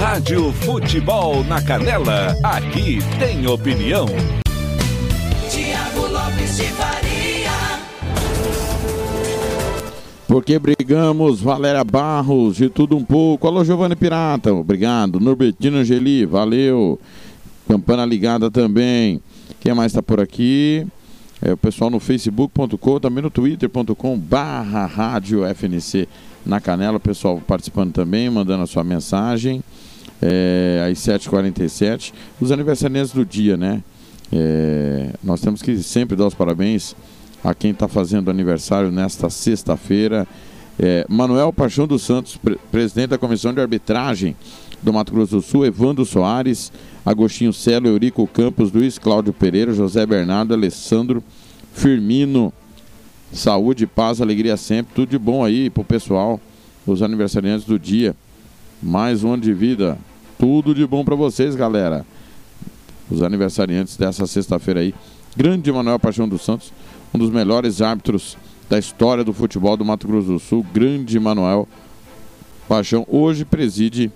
Speaker 1: Rádio Futebol na Canela. Aqui tem opinião.
Speaker 3: Tiago Lopes de Faria.
Speaker 4: Porque brigamos, Valéria Barros, de tudo um pouco. Alô, Giovanni Pirata, obrigado. Norbertino Angeli, valeu. Campana ligada também. Quem mais está por aqui? É o pessoal no facebook.com, também no twitter.com barra rádio FNC na Canela. O pessoal participando também, mandando a sua mensagem. É, às 7h47. Os aniversariantes do dia, né? É, nós temos que sempre dar os parabéns a quem está fazendo aniversário nesta sexta-feira. É, Manuel Paixão dos Santos, pre- presidente da Comissão de Arbitragem do Mato Grosso do Sul, Evandro Soares, Agostinho Celo, Eurico Campos, Luiz Cláudio Pereira, José Bernardo, Alessandro, Firmino, saúde, paz, alegria sempre, tudo de bom aí pro pessoal, os aniversariantes do dia. Mais um ano de vida, tudo de bom para vocês, galera. Os aniversariantes dessa sexta-feira aí. Grande Manuel Paixão dos Santos, um dos melhores árbitros da história do futebol do Mato Grosso do Sul, grande Manuel Paixão, hoje preside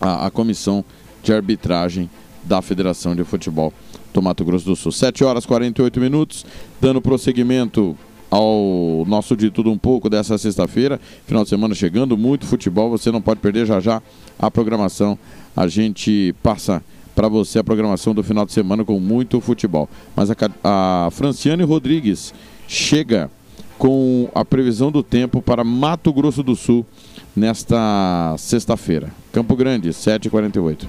Speaker 4: a, a comissão de arbitragem da Federação de Futebol do Mato Grosso do Sul. 7 horas e 48 minutos, dando prosseguimento ao nosso de tudo um pouco dessa sexta-feira. Final de semana chegando, muito futebol, você não pode perder já já a programação. A gente passa para você a programação do final de semana com muito futebol. Mas a, a Franciane Rodrigues chega com a previsão do tempo para Mato Grosso do Sul nesta sexta-feira. Campo Grande, 7h48.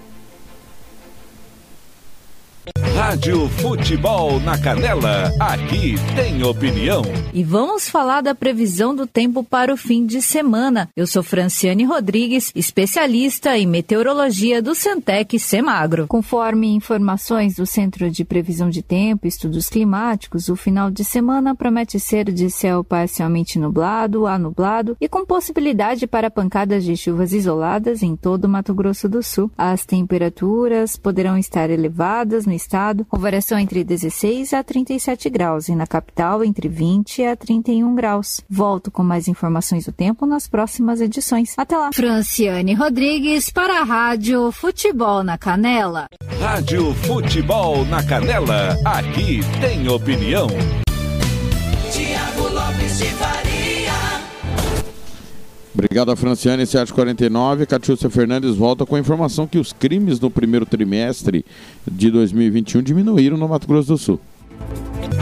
Speaker 1: Rádio Futebol na Canela, aqui tem opinião.
Speaker 22: E vamos falar da previsão do tempo para o fim de semana. Eu sou Franciane Rodrigues, especialista em meteorologia do Centec Semagro. Conforme informações do Centro de Previsão de Tempo e Estudos Climáticos, o final de semana promete ser de céu parcialmente nublado a nublado e com possibilidade para pancadas de chuvas isoladas em todo o Mato Grosso do Sul. As temperaturas poderão estar elevadas no estado, com variação entre 16 a 37 graus e na capital entre 20 a 31 graus. Volto com mais informações do tempo nas próximas edições. Até lá. Franciane Rodrigues para a Rádio Futebol na Canela.
Speaker 1: Rádio Futebol na Canela, aqui tem opinião.
Speaker 3: Tiago Lopes de.
Speaker 4: Obrigado a Franciane, 749. Catiúcia Fernandes volta com a informação que os crimes no primeiro trimestre de 2021 diminuíram no Mato Grosso do Sul.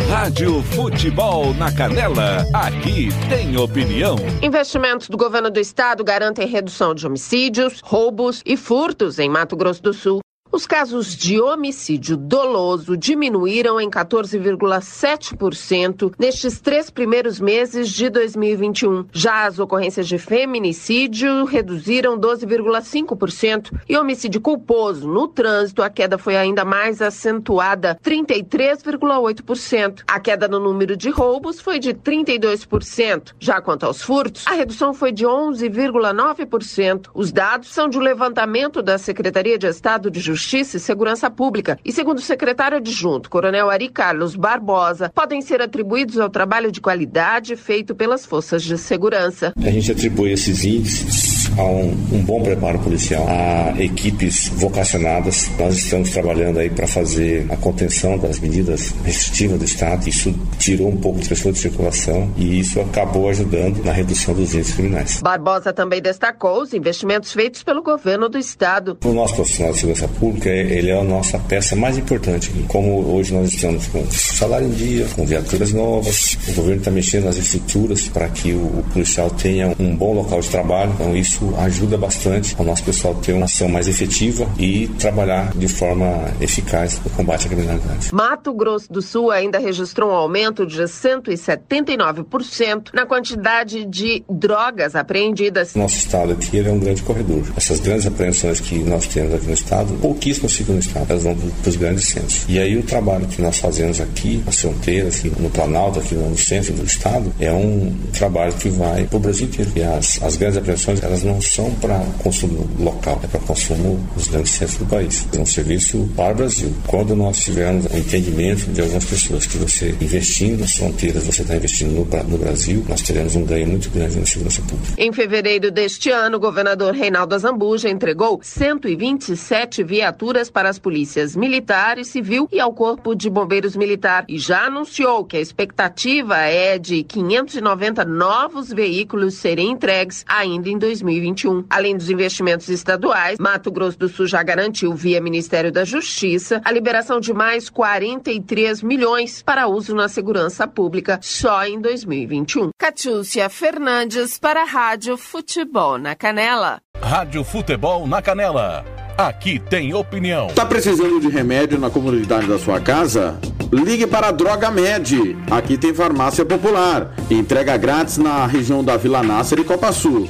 Speaker 1: Rádio Futebol na Canela, aqui tem opinião.
Speaker 10: Investimentos do governo do estado garantem redução de homicídios, roubos e furtos em Mato Grosso do Sul. Os casos de homicídio doloso diminuíram em 14,7% nestes três primeiros meses de 2021. Já as ocorrências de feminicídio reduziram 12,5% e homicídio culposo no trânsito, a queda foi ainda mais acentuada, 33,8%. A queda no número de roubos foi de 32%. Já quanto aos furtos, a redução foi de 11,9%. Os dados são de um levantamento da Secretaria de Estado de Justiça Justiça e Segurança Pública e, segundo o secretário adjunto, Coronel Ari Carlos Barbosa, podem ser atribuídos ao trabalho de qualidade feito pelas forças de segurança.
Speaker 23: A gente atribui esses índices a um, um bom preparo policial, a equipes vocacionadas. Nós estamos trabalhando aí para fazer a contenção das medidas restritivas do Estado. Isso tirou um pouco de pessoas de circulação e isso acabou ajudando na redução dos índices criminais.
Speaker 10: Barbosa também destacou os investimentos feitos pelo governo do estado.
Speaker 23: O nosso profissional de segurança pública, ele é a nossa peça mais importante. Como hoje nós estamos com salário em dia, com viaturas novas, o governo está mexendo nas estruturas para que o, o policial tenha um bom local de trabalho. Então isso ajuda bastante ao nosso pessoal ter uma ação mais efetiva e trabalhar de forma eficaz no combate à criminalidade.
Speaker 10: Mato Grosso do Sul ainda registrou um aumento de 179% na quantidade de drogas apreendidas.
Speaker 23: Nosso estado aqui é um grande corredor. Essas grandes apreensões que nós temos aqui no estado, pouquíssimas ficam no estado, elas vão para os grandes centros. E aí o trabalho que nós fazemos aqui, nas fronteiras, aqui no Planalto, aqui no centro do estado, é um trabalho que vai para o Brasil inteiro. E as, as grandes apreensões, elas não são para consumo local, é para consumo nos grandes centros do país. É um serviço para o Brasil. Quando nós tivermos o entendimento de algumas pessoas que você investindo nas fronteiras, você está investindo no, no Brasil, nós teremos um ganho muito grande na segurança pública.
Speaker 10: Em fevereiro deste ano, o governador Reinaldo Azambuja entregou 127 viaturas para as polícias militar e civil e ao Corpo de Bombeiros Militar e já anunciou que a expectativa é de 590 novos veículos serem entregues ainda em 2021. Além dos investimentos estaduais, Mato Grosso do Sul já garantiu via Ministério da Justiça a liberação de mais 43 milhões para uso na segurança pública só em 2021. Catiúcia Fernandes para a Rádio Futebol na Canela.
Speaker 2: Rádio Futebol na Canela. Aqui tem opinião.
Speaker 4: Tá precisando de remédio na comunidade da sua casa? Ligue para a Droga Med. Aqui tem farmácia popular. Entrega grátis na região da Vila Nácer e Copa Sul.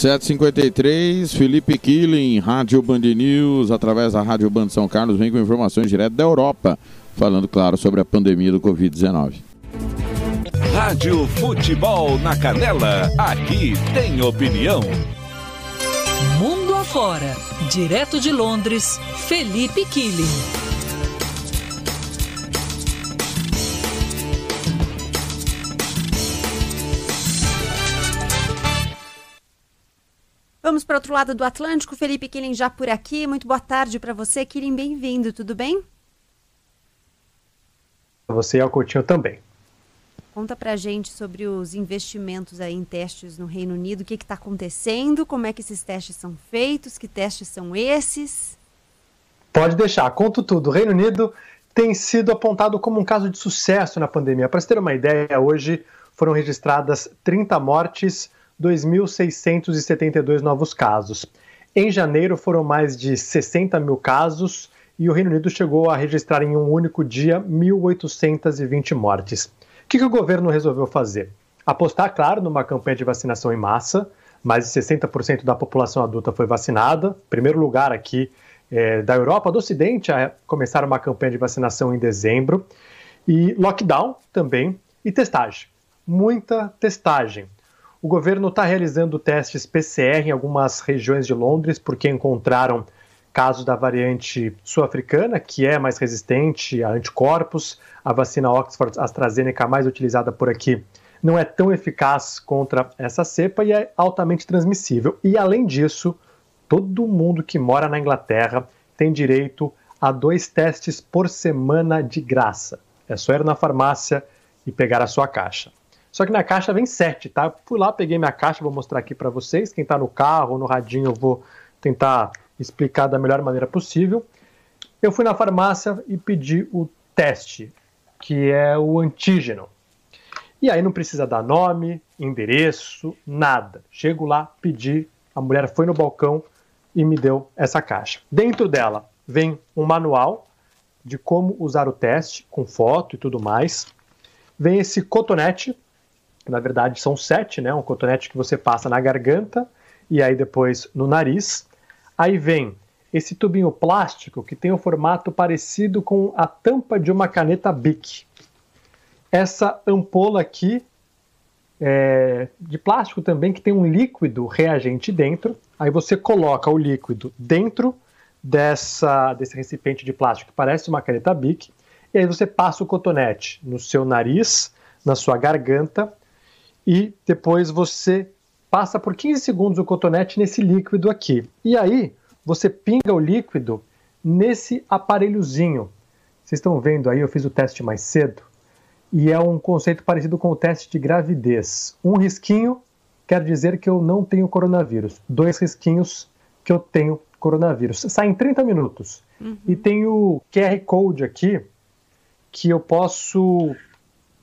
Speaker 4: 753, Felipe Killing, Rádio Band News, através da Rádio Band São Carlos, vem com informações direto da Europa, falando, claro, sobre a pandemia do Covid-19.
Speaker 1: Rádio Futebol na Canela, aqui tem opinião.
Speaker 11: Mundo afora, direto de Londres, Felipe Killing.
Speaker 24: Vamos para o outro lado do Atlântico. Felipe Killing já por aqui. Muito boa tarde para você. Killing, bem-vindo. Tudo bem?
Speaker 25: Você e ao Coutinho também.
Speaker 24: Conta pra gente sobre os investimentos aí em testes no Reino Unido. O que está acontecendo? Como é que esses testes são feitos? Que testes são esses?
Speaker 25: Pode deixar, conto tudo. O Reino Unido tem sido apontado como um caso de sucesso na pandemia. Para você ter uma ideia, hoje foram registradas 30 mortes 2.672 novos casos. Em janeiro foram mais de 60 mil casos e o Reino Unido chegou a registrar em um único dia 1.820 mortes. O que, que o governo resolveu fazer? Apostar, claro, numa campanha de vacinação em massa. Mais de 60% da população adulta foi vacinada. Primeiro lugar aqui é, da Europa, do Ocidente, a começar uma campanha de vacinação em dezembro. E lockdown também. E testagem. Muita testagem. O governo está realizando testes PCR em algumas regiões de Londres, porque encontraram casos da variante sul-africana, que é mais resistente a anticorpos. A vacina Oxford AstraZeneca mais utilizada por aqui não é tão eficaz contra essa cepa e é altamente transmissível. E além disso, todo mundo que mora na Inglaterra tem direito a dois testes por semana de graça. É só ir na farmácia e pegar a sua caixa. Só que na caixa vem sete, tá? Fui lá, peguei minha caixa, vou mostrar aqui para vocês. Quem está no carro ou no radinho, eu vou tentar explicar da melhor maneira possível. Eu fui na farmácia e pedi o teste, que é o antígeno. E aí não precisa dar nome, endereço, nada. Chego lá, pedi, a mulher foi no balcão e me deu essa caixa. Dentro dela vem um manual de como usar o teste, com foto e tudo mais. Vem esse cotonete na verdade são sete, né? Um cotonete que você passa na garganta e aí depois no nariz. Aí vem esse tubinho plástico que tem um formato parecido com a tampa de uma caneta Bic. Essa ampola aqui é de plástico também que tem um líquido reagente dentro. Aí você coloca o líquido dentro dessa, desse recipiente de plástico que parece uma caneta Bic. E aí você passa o cotonete no seu nariz, na sua garganta e depois você passa por 15 segundos o cotonete nesse líquido aqui. E aí você pinga o líquido nesse aparelhozinho. Vocês estão vendo aí, eu fiz o teste mais cedo. E é um conceito parecido com o teste de gravidez. Um risquinho quer dizer que eu não tenho coronavírus. Dois risquinhos que eu tenho coronavírus. Sai em 30 minutos. Uhum. E tem o QR Code aqui que eu posso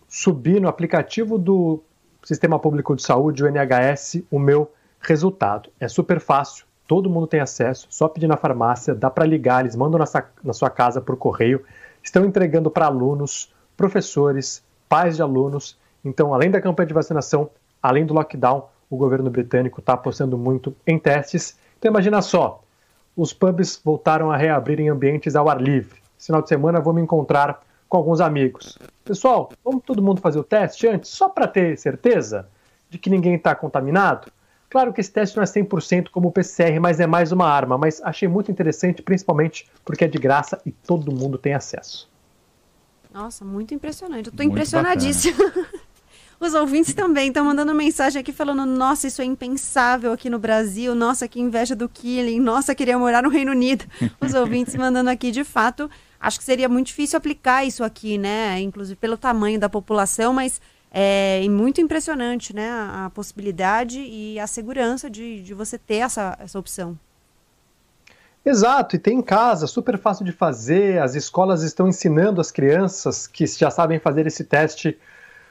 Speaker 25: subir no aplicativo do Sistema Público de Saúde, o NHS, o meu resultado. É super fácil, todo mundo tem acesso, só pedir na farmácia, dá para ligar, eles mandam na, na sua casa por correio. Estão entregando para alunos, professores, pais de alunos. Então, além da campanha de vacinação, além do lockdown, o governo britânico está apostando muito em testes. Então, imagina só, os pubs voltaram a reabrir em ambientes ao ar livre. Final de semana vou me encontrar com alguns amigos. Pessoal, vamos todo mundo fazer o teste antes, só para ter certeza de que ninguém está contaminado? Claro que esse teste não é 100% como o PCR, mas é mais uma arma. Mas achei muito interessante, principalmente porque é de graça e todo mundo tem acesso.
Speaker 24: Nossa, muito impressionante. Eu estou impressionadíssima. Os ouvintes também estão mandando mensagem aqui falando: nossa, isso é impensável aqui no Brasil, nossa, que inveja do Killing, nossa, queria morar no Reino Unido. Os ouvintes mandando aqui, de fato, acho que seria muito difícil aplicar isso aqui, né? Inclusive pelo tamanho da população, mas é muito impressionante, né? A, possibilidade e a segurança de, de você ter essa, essa opção.
Speaker 25: Exato, e tem em casa, super fácil de fazer. As escolas estão ensinando as crianças que já sabem fazer esse teste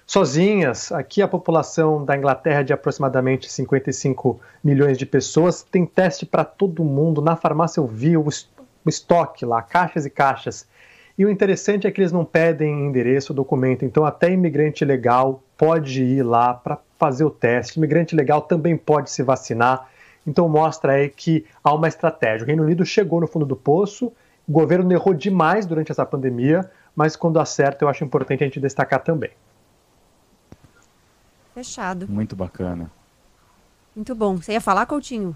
Speaker 25: sozinhas. Aqui a população da Inglaterra é de aproximadamente 55 milhões de pessoas. Tem teste para todo mundo. Na farmácia eu vi o o estoque lá, caixas e caixas. E o interessante é que eles não pedem endereço ou documento, então até imigrante legal pode ir lá para fazer o teste. Imigrante legal também pode se vacinar. Então mostra aí que há uma estratégia. O Reino Unido chegou no fundo do poço, o governo errou demais durante essa pandemia, mas quando acerta eu acho importante a gente destacar também.
Speaker 24: Fechado.
Speaker 12: Muito bacana.
Speaker 24: Muito bom. Você ia falar, Coutinho?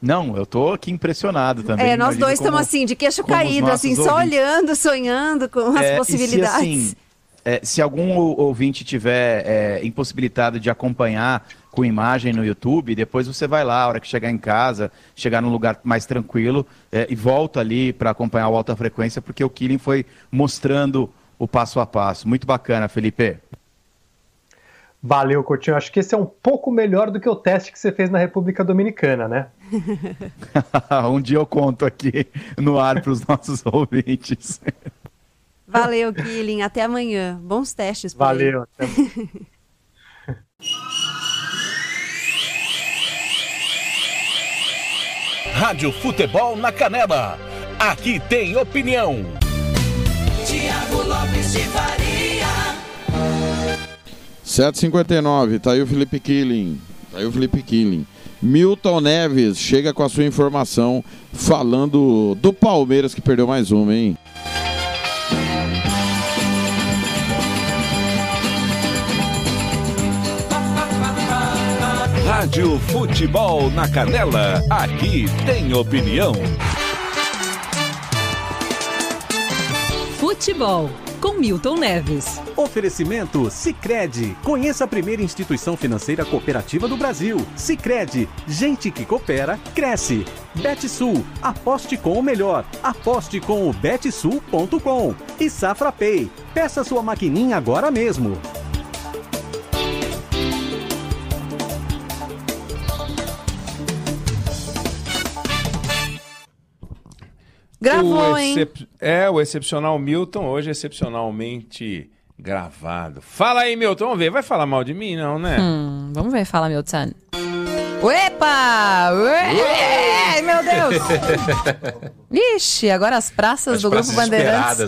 Speaker 12: Não, eu tô aqui impressionado também.
Speaker 24: É, nós dois estamos assim, de queixo caído, assim, só
Speaker 12: ouvintes.
Speaker 24: olhando, sonhando com as
Speaker 12: É, e
Speaker 24: possibilidades.
Speaker 12: Se, assim, é, se algum ou- ouvinte tiver é, impossibilitado de acompanhar com imagem no YouTube, depois você vai lá, a hora que chegar em casa, chegar num lugar mais tranquilo é, e volta ali para acompanhar o Alta Frequência, porque o Killing foi mostrando o passo a passo. Muito bacana, Felipe.
Speaker 25: Valeu, Coutinho. Acho que esse é um pouco melhor do que o teste que você fez na República Dominicana, né?
Speaker 12: um dia eu conto aqui no ar para os nossos ouvintes.
Speaker 24: Valeu, Killing. Até amanhã. Bons testes.
Speaker 25: Valeu. Até...
Speaker 2: Rádio Futebol na Canela. Aqui tem opinião.
Speaker 3: Tiago Lopes de Faria.
Speaker 4: 759, tá aí o Felipe Killing. Tá aí o Felipe Killing. Milton Neves chega com a sua informação falando do Palmeiras que perdeu mais uma, hein?
Speaker 1: Rádio Futebol na Canela. Aqui tem opinião.
Speaker 11: Futebol com Milton Neves.
Speaker 26: Oferecimento Sicredi. Conheça a primeira instituição financeira cooperativa do Brasil. Sicredi. Gente que coopera cresce. Betsul. Aposte com o melhor. Aposte com o betsul.com. E Safra Pay. Peça sua maquininha agora mesmo.
Speaker 24: Gravou,
Speaker 27: O
Speaker 24: hein?
Speaker 27: excep- É, o excepcional Milton, hoje excepcionalmente gravado. Fala aí, Milton, vamos ver. Vai falar mal de mim, não, né?
Speaker 28: Hum, vamos ver, fala, Milton. Epa! Ué! Meu Deus! Ixi, agora as praças
Speaker 29: As
Speaker 28: do
Speaker 29: praças
Speaker 28: Grupo Bandeirantes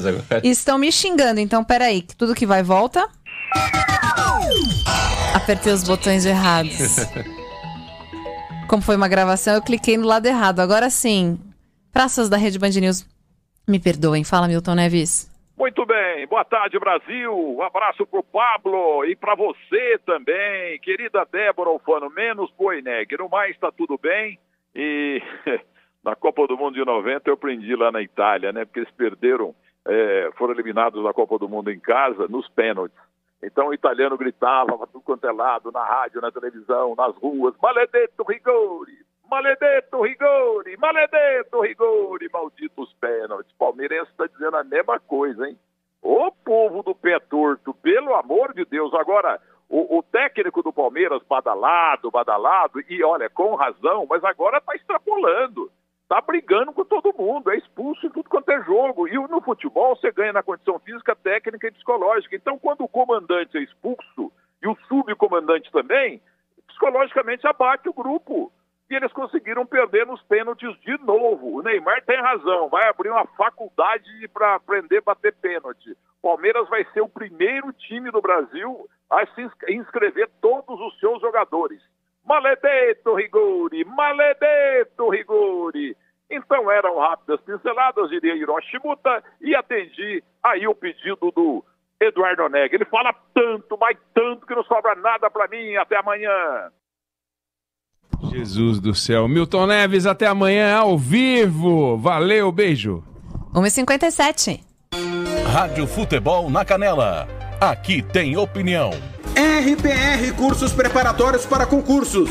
Speaker 28: estão me xingando. Então, peraí, que tudo que vai volta. Apertei os botões errados. Como foi uma gravação, eu cliquei no lado errado. Agora sim, praças da Rede Band News, me perdoem. Fala, Milton Neves.
Speaker 30: Muito bem, boa tarde Brasil, um abraço pro Pablo e para você também, querida Débora Alfano, menos Boineg, no mais tá tudo bem. E na Copa do Mundo de 90 eu aprendi lá na Itália, né, porque eles perderam, é, foram eliminados da Copa do Mundo em casa nos pênaltis. Então o italiano gritava tudo quanto é lado, na rádio, na televisão, nas ruas, maledetto rigore, maledetto rigore, maledetto rigore, malditos pênaltis. Palmeirense está dizendo a mesma coisa, hein? Ô povo do pé torto, pelo amor de Deus. Agora, o, o técnico do Palmeiras, badalado, badalado, e olha, com razão, mas agora está extrapolando. Está brigando com todo mundo, é expulso em tudo quanto é jogo. E no futebol você ganha na condição física, técnica e psicológica. Então, quando o comandante é expulso e o subcomandante também, psicologicamente abate o grupo. E eles conseguiram perder nos pênaltis de novo. O Neymar tem razão, vai abrir uma faculdade para aprender a bater pênalti. Palmeiras vai ser o primeiro time do Brasil a se ins- inscrever todos os seus jogadores. Maledetto Rigori, maledetto Rigori. Então eram rápidas pinceladas, diria Hiroshima, e atendi aí o pedido do Eduardo Neg. Ele fala tanto, mas tanto que não sobra nada para mim. Até amanhã.
Speaker 27: Jesus do céu. Milton Neves, até amanhã ao vivo. Valeu, beijo.
Speaker 28: 1h57.
Speaker 2: Rádio Futebol na Canela. Aqui tem opinião.
Speaker 15: RPR Cursos Preparatórios para Concursos.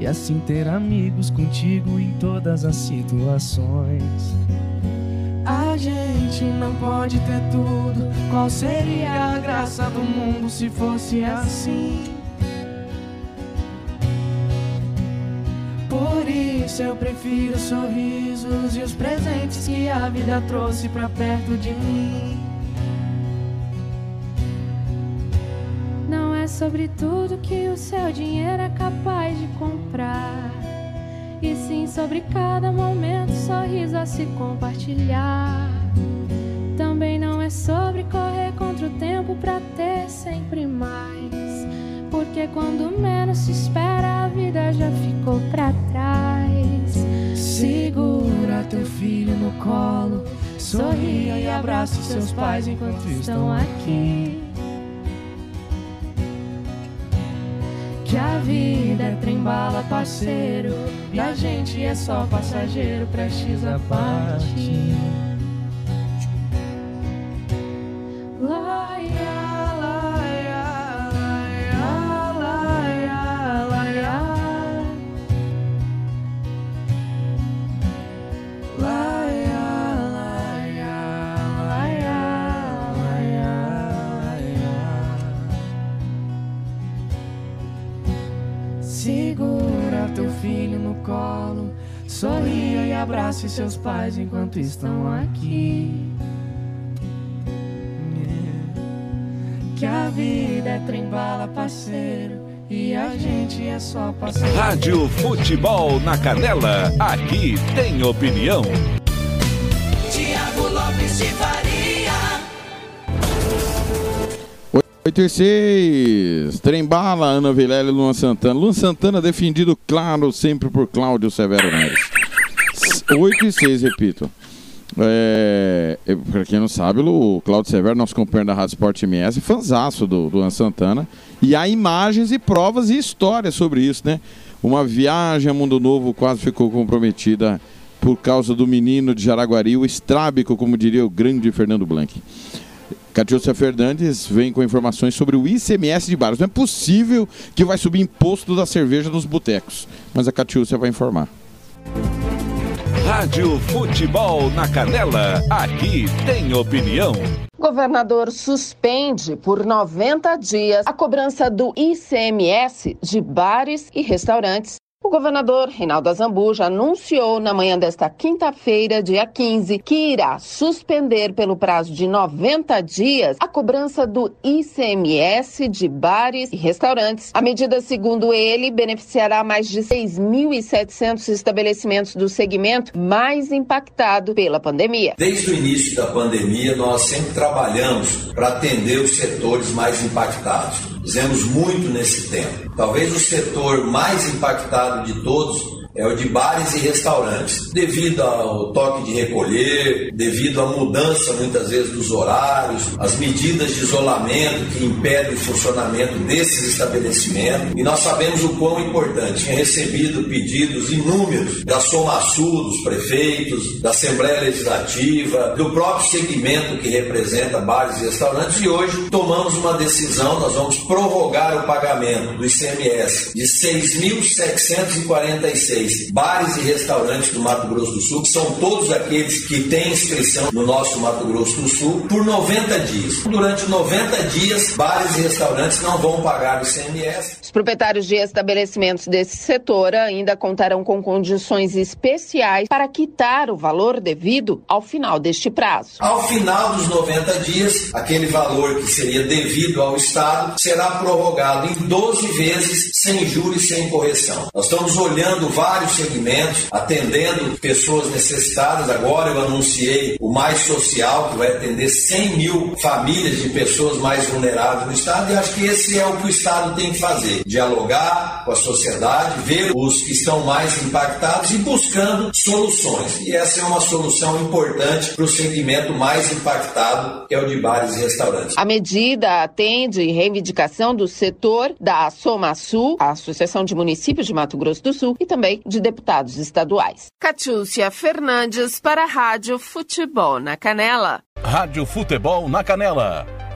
Speaker 31: E assim ter amigos contigo em todas as situações.
Speaker 32: A gente não pode ter tudo. Qual seria a graça do mundo se fosse assim? Por isso eu prefiro sorrisos e os presentes que a vida trouxe pra perto de mim.
Speaker 33: Sobre tudo que o seu dinheiro é capaz de comprar. E sim sobre cada momento, sorriso a se compartilhar. Também não é sobre correr contra o tempo pra ter sempre mais. Porque quando menos se espera, a vida já ficou pra trás.
Speaker 32: Segura teu filho no colo, sorria e abraça seus pais enquanto estão aqui. Que a vida é trem-bala, parceiro, e a gente é só passageiro prestes a partir. Abrace seus pais enquanto estão aqui. Que a vida é trem-bala, parceiro, e a gente é só passageiro.
Speaker 1: Rádio Futebol na Canela. Aqui tem opinião.
Speaker 3: Tiago Lopes de Faria.
Speaker 4: 8 e 6, Trembala, Ana Vilela e Luan Santana. Luan Santana defendido, claro, sempre por Cláudio Severo Neves. 8 e 6, repito. É, pra quem não sabe, o Cláudio Severo, nosso companheiro da Rádio Sport MS, fanzaço do Luan Santana. E há imagens e provas e histórias sobre isso, né? Uma viagem a Mundo Novo quase ficou comprometida por causa do menino de Jaraguari, o estrábico, como diria o grande Fernando Blanc. Catiúcia Fernandes vem com informações sobre o ICMS de bares. Não é possível que vai subir imposto da cerveja nos botecos, mas a Catiúcia vai informar.
Speaker 1: Rádio Futebol na Canela. Aqui tem opinião.
Speaker 10: Governador suspende por 90 dias a cobrança do ICMS de bares e restaurantes. O governador Reinaldo Azambuja anunciou na manhã desta quinta-feira, dia 15, que irá suspender pelo prazo de 90 dias a cobrança do ICMS de bares e restaurantes. A medida, segundo ele, beneficiará mais de 6.700 estabelecimentos do segmento mais impactado pela pandemia.
Speaker 34: Desde o início da pandemia, nós sempre trabalhamos para atender os setores mais impactados. Fizemos muito nesse tempo. Talvez o setor mais impactado de todos é o de bares e restaurantes, devido ao toque de recolher, devido à mudança muitas vezes dos horários, as medidas de isolamento que impedem o funcionamento desses estabelecimentos. E nós sabemos o quão importante. Tinha recebido pedidos inúmeros da Somasul, dos prefeitos, da Assembleia Legislativa, do próprio segmento que representa bares e restaurantes, e hoje tomamos uma decisão, nós vamos prorrogar o pagamento do ICMS de 6.746 16 bares e restaurantes do Mato Grosso do Sul, que são todos aqueles que têm inscrição no nosso Mato Grosso do Sul, por 90 dias. Durante 90 dias, bares e restaurantes não vão pagar o ICMS.
Speaker 10: Os proprietários de estabelecimentos desse setor ainda contarão com condições especiais para quitar o valor devido ao final deste prazo.
Speaker 34: Ao final dos 90 dias, aquele valor que seria devido ao Estado será prorrogado em 12 vezes, sem juros e sem correção. Nós estamos olhando vários segmentos, atendendo pessoas necessitadas. Agora eu anunciei o Mais Social, que vai atender 100 mil famílias de pessoas mais vulneráveis no Estado, e acho que esse é o que o Estado tem que fazer: dialogar com a sociedade, ver os que estão mais impactados e buscando soluções. E essa é uma solução importante para o segmento mais impactado, que é o de bares e restaurantes.
Speaker 10: A medida atende reivindicação do setor da SomaSul, a Associação de Municípios de Mato Grosso do Sul, e também de deputados estaduais. Catiúcia Fernandes para a Rádio Futebol na Canela.
Speaker 2: Rádio Futebol na Canela.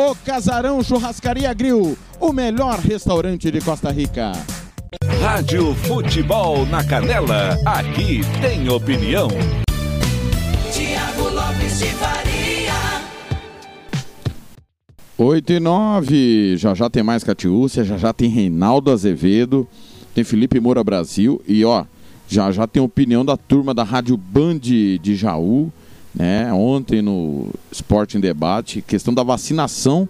Speaker 4: O Casarão Churrascaria Grill, o melhor restaurante de Costa Rica.
Speaker 1: Rádio Futebol na Canela, aqui tem opinião.
Speaker 3: Tiago Lopes de Faria.
Speaker 4: 8 e 9, já já tem mais Catiúcia, já já tem Reinaldo Azevedo, tem Felipe Moura Brasil e ó, já já tem opinião da turma da Rádio Band de Jaú, né? Ontem no Esporte em Debate, questão da vacinação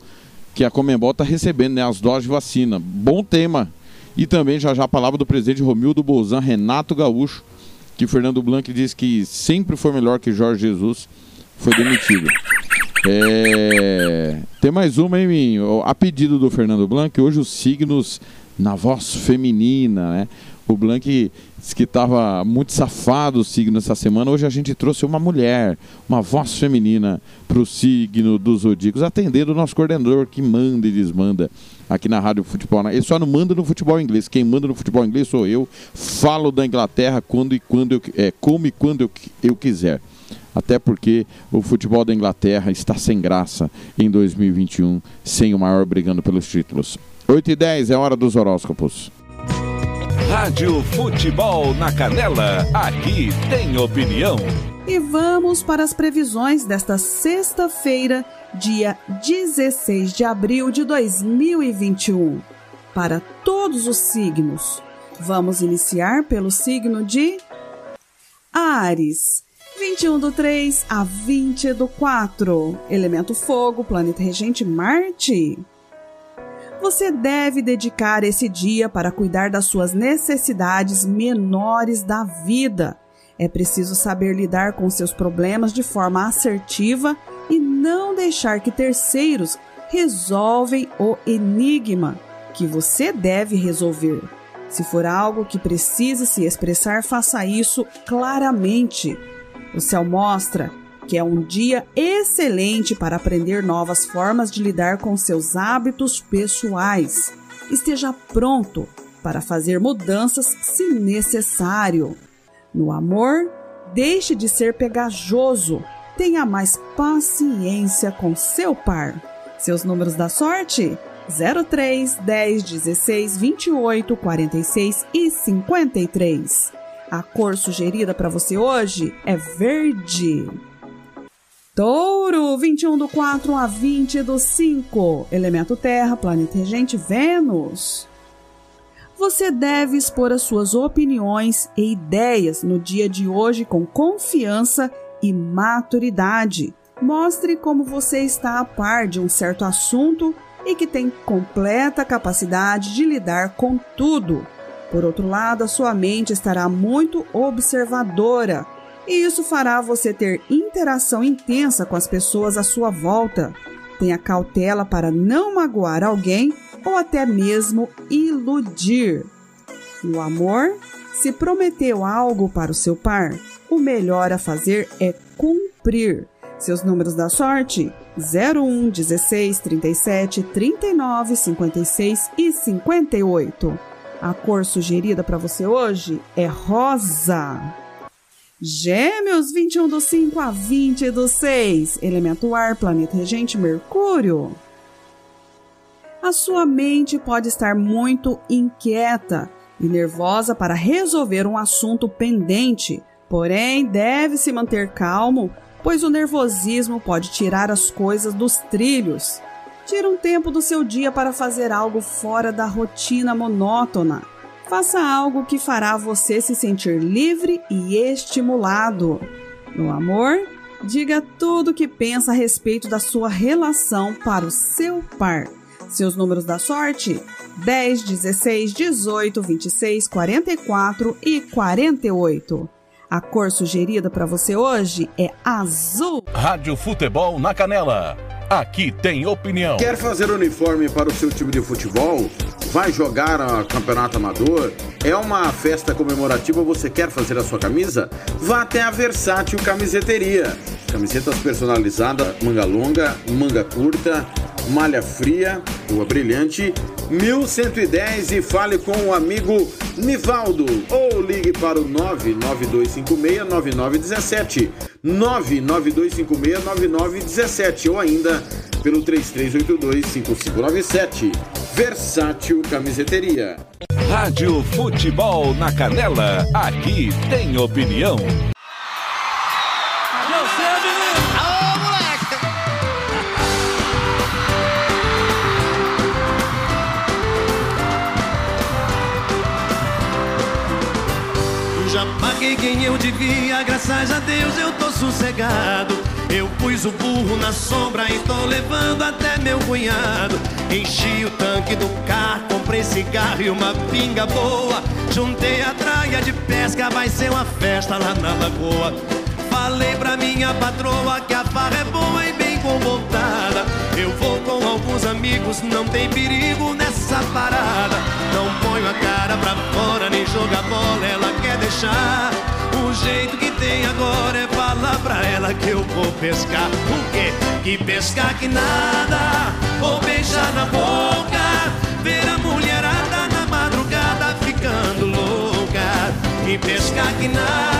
Speaker 4: que a Comembol está recebendo, né? As doses de vacina. Bom tema. E também já já a palavra do presidente Romildo Bolzan, Renato Gaúcho, que Fernando Blanc disse que sempre foi melhor que Jorge Jesus, foi demitido. É... Tem mais uma, hein, Minho? A pedido do Fernando Blanc, hoje os signos na voz feminina, né? O Blanc que estava muito safado o signo essa semana. Hoje a gente trouxe uma mulher, uma voz feminina para o signo dos zodíacos, atendendo o nosso coordenador que manda e desmanda aqui na Rádio Futebol. Ele só não manda no futebol inglês. Quem manda no futebol inglês sou eu. Falo da Inglaterra quando e quando eu, é, como e quando eu, eu quiser. Até porque o futebol da Inglaterra está sem graça em 2021, sem o maior brigando pelos títulos. 8 e 10 é hora dos horóscopos.
Speaker 1: Rádio Futebol na Canela, aqui tem opinião.
Speaker 35: E vamos para as previsões desta sexta-feira, dia 16 de abril de 2021. Para todos os signos. Vamos iniciar pelo signo de Ares. 21 do 3 a 20 do 4. Elemento fogo, planeta regente Marte. Você deve dedicar esse dia para cuidar das suas necessidades menores da vida. É preciso saber lidar com seus problemas de forma assertiva e não deixar que terceiros resolvem o enigma que você deve resolver. Se for algo que precise se expressar, faça isso claramente. O céu mostra que é um dia excelente para aprender novas formas de lidar com seus hábitos pessoais. Esteja pronto para fazer mudanças se necessário. No amor, deixe de ser pegajoso. Tenha mais paciência com seu par. Seus números da sorte? 03, 10, 16, 28, 46 e 53. A cor sugerida para você hoje é verde. Touro, 21 do 4 a 20 do 5. Elemento Terra, planeta regente Vênus. Você deve expor as suas opiniões e ideias no dia de hoje com confiança e maturidade. Mostre como você está a par de um certo assunto e que tem completa capacidade de lidar com tudo. Por outro lado, a sua mente estará muito observadora e isso fará você ter interação intensa com as pessoas à sua volta. Tenha cautela para não magoar alguém ou até mesmo iludir. No amor, se prometeu algo para o seu par, o melhor a fazer é cumprir. Seus números da sorte: 01, 16, 37, 39, 56 e 58. A cor sugerida para você hoje é rosa. Gêmeos, 21 do 5 a 20 do 6. Elemento ar, planeta regente Mercúrio. A sua mente pode estar muito inquieta e nervosa para resolver um assunto pendente, porém deve se manter calmo, pois o nervosismo pode tirar as coisas dos trilhos. Tira um tempo do seu dia para fazer algo fora da rotina monótona Faça algo que fará você se sentir livre e estimulado. No amor, diga tudo o que pensa a respeito da sua relação para o seu par. Seus números da sorte: 10, 16, 18, 26, 44 e 48. A cor sugerida para você hoje é azul.
Speaker 2: Rádio Futebol na Canela Aqui tem opinião.
Speaker 15: Quer fazer uniforme para o seu time de futebol? Vai jogar a campeonato amador? É uma festa comemorativa? Você quer fazer a sua camisa? Vá até a Versátil Camiseteria. Camisetas personalizadas, manga longa, manga curta, malha fria, rua brilhante, 1110 e fale com o amigo Nivaldo ou ligue para o 992569917 992569917 ou ainda pelo 33825597. Versátil Camiseteria.
Speaker 1: Rádio Futebol na Canela, aqui tem opinião.
Speaker 36: que quem eu devia, graças a Deus eu tô sossegado. Eu pus o burro na sombra e tô levando até meu cunhado. Enchi o tanque do carro, comprei cigarro e uma pinga boa. Juntei a traia de pesca, vai ser uma festa lá na lagoa. Falei pra minha patroa que a farra é boa e bem com voltada. Eu vou com alguns amigos, não tem perigo nessa parada. Não ponho a cara pra fora, nem joga bola, ela quer deixar. O jeito que tem agora é falar pra ela que eu vou pescar. O quê? Que pescar que nada, vou beijar na boca, ver a mulherada na madrugada ficando louca. Que pescar que nada.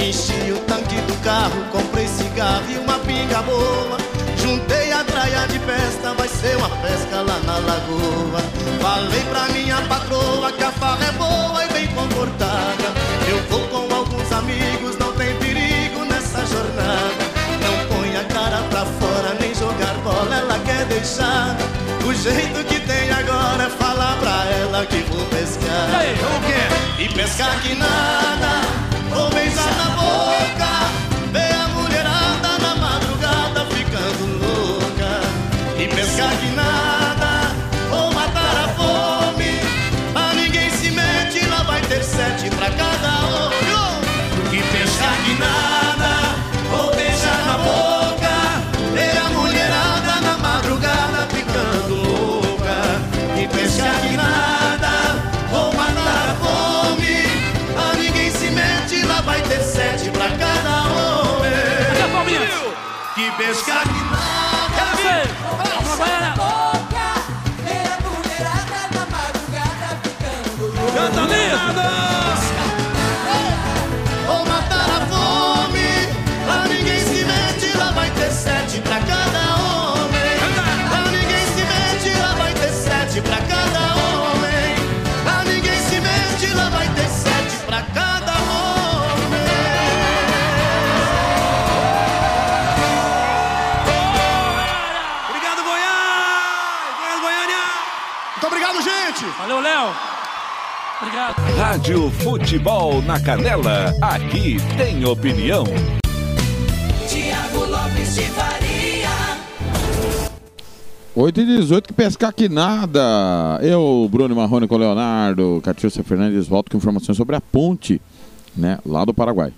Speaker 36: Enchi o tanque do carro, comprei cigarro e uma pinga boa. Juntei a traia de festa, vai ser uma pesca lá na lagoa. Falei pra minha patroa que a farra é boa e bem comportada. Eu vou com alguns amigos, não tem perigo nessa jornada. Não põe a cara pra fora, nem jogar bola, ela quer deixar. O jeito que tem agora é falar pra ela que vou pescar.
Speaker 37: Ei, o quê?
Speaker 36: E pescar que nada vou na boca. Ver a mulherada na madrugada ficando louca. E pensar que nada, vou matar a fome. pra ninguém se mete, lá vai ter sete pra cada olho. E pensar que nada. Scott got
Speaker 37: Valeu, Léo.
Speaker 1: Obrigado. Rádio Futebol na Canela. Aqui tem opinião.
Speaker 3: Tiago Lopes de Faria.
Speaker 4: 8 e 18 que pescar que nada. Eu, Bruno Marrone com Leonardo, Catiúcia Fernandes, volto com informações sobre a ponte, né, lá do Paraguai.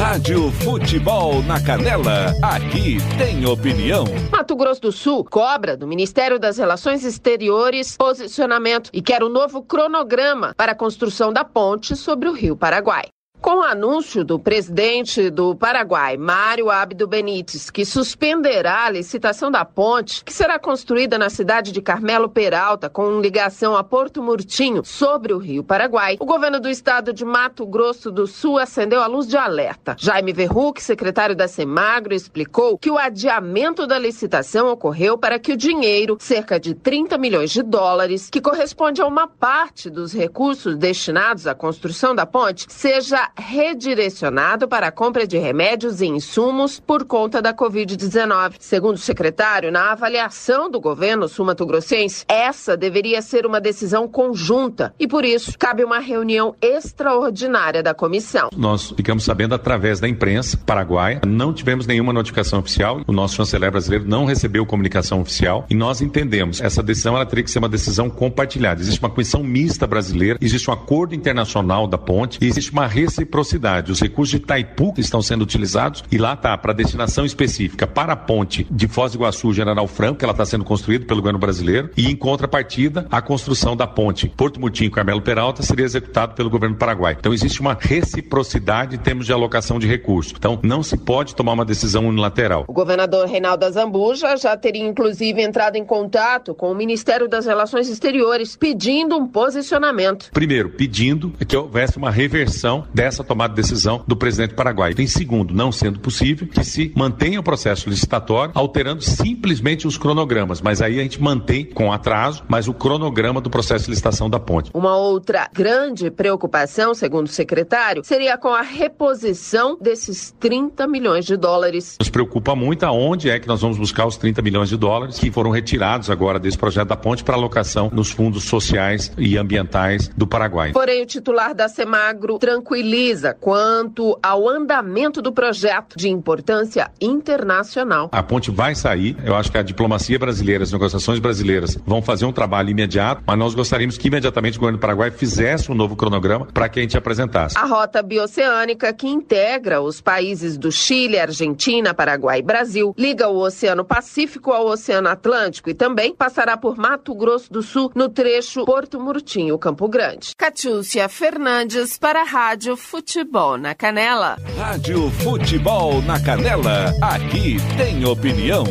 Speaker 1: Rádio Futebol na Canela. Aqui tem opinião.
Speaker 10: Mato Grosso do Sul cobra do Ministério das Relações Exteriores posicionamento e quer um novo cronograma para a construção da ponte sobre o Rio Paraguai. Com o anúncio do presidente do Paraguai, Mário Abdo Benítez, que suspenderá a licitação da ponte, que será construída na cidade de Carmelo Peralta, com ligação a Porto Murtinho, sobre o Rio Paraguai, o governo do estado de Mato Grosso do Sul acendeu a luz de alerta. Jaime Verruc, secretário da Semagro, explicou que o adiamento da licitação ocorreu para que o dinheiro, cerca de 30 milhões de dólares, que corresponde a uma parte dos recursos destinados à construção da ponte, seja redirecionado para a compra de remédios e insumos por conta da Covid-19. Segundo o secretário, na avaliação do governo sul-mato-grossense, essa deveria ser uma decisão conjunta e, por isso, cabe uma reunião extraordinária da comissão.
Speaker 38: Nós ficamos sabendo através da imprensa paraguaia, não tivemos nenhuma notificação oficial, o nosso chanceler brasileiro não recebeu comunicação oficial e nós entendemos essa decisão ela teria que ser uma decisão compartilhada. Existe uma comissão mista brasileira, existe um acordo internacional da ponte e existe uma reciprocidade. Os recursos de Itaipu estão sendo utilizados e lá está para destinação específica para a ponte de Foz do Iguaçu General Franco, que ela está sendo construída pelo governo brasileiro, e em contrapartida a construção da ponte Porto Mutinho Carmelo Peralta seria executado pelo governo paraguai. Então existe uma reciprocidade em termos de alocação de recursos. Então não se pode tomar uma decisão unilateral.
Speaker 10: O governador Reinaldo Azambuja já teria inclusive entrado em contato com o Ministério das Relações Exteriores pedindo um posicionamento.
Speaker 38: Primeiro, pedindo que houvesse uma reversão dessa tomada de decisão do presidente paraguaio. Em segundo, não sendo possível, que se mantenha o processo licitatório, alterando simplesmente os cronogramas. Mas aí a gente mantém com atraso, mas o cronograma do processo de licitação da ponte.
Speaker 10: Uma outra grande preocupação, segundo o secretário, seria com a reposição desses 30 milhões de dólares.
Speaker 38: Nos preocupa muito aonde é que nós vamos buscar os 30 milhões de dólares que foram retirados agora desse projeto da ponte para alocação nos fundos sociais e ambientais do Paraguai.
Speaker 10: Porém, o titular da Semagro tranquiliza quanto ao andamento do projeto de importância internacional.
Speaker 38: A ponte vai sair. Eu acho que a diplomacia brasileira, as negociações brasileiras vão fazer um trabalho imediato, mas nós gostaríamos que imediatamente o governo do Paraguai fizesse um novo cronograma para que a gente apresentasse.
Speaker 10: A rota bioceânica que integra os países do Chile, Argentina, Paraguai e Brasil, liga o Oceano Pacífico ao Oceano Atlântico e também passará por Mato Grosso do Sul no trecho Porto Murtinho, Campo Grande. Catiúcia Fernandes para a Rádio Futebol na Canela.
Speaker 1: Rádio Futebol na Canela. Aqui tem opinião.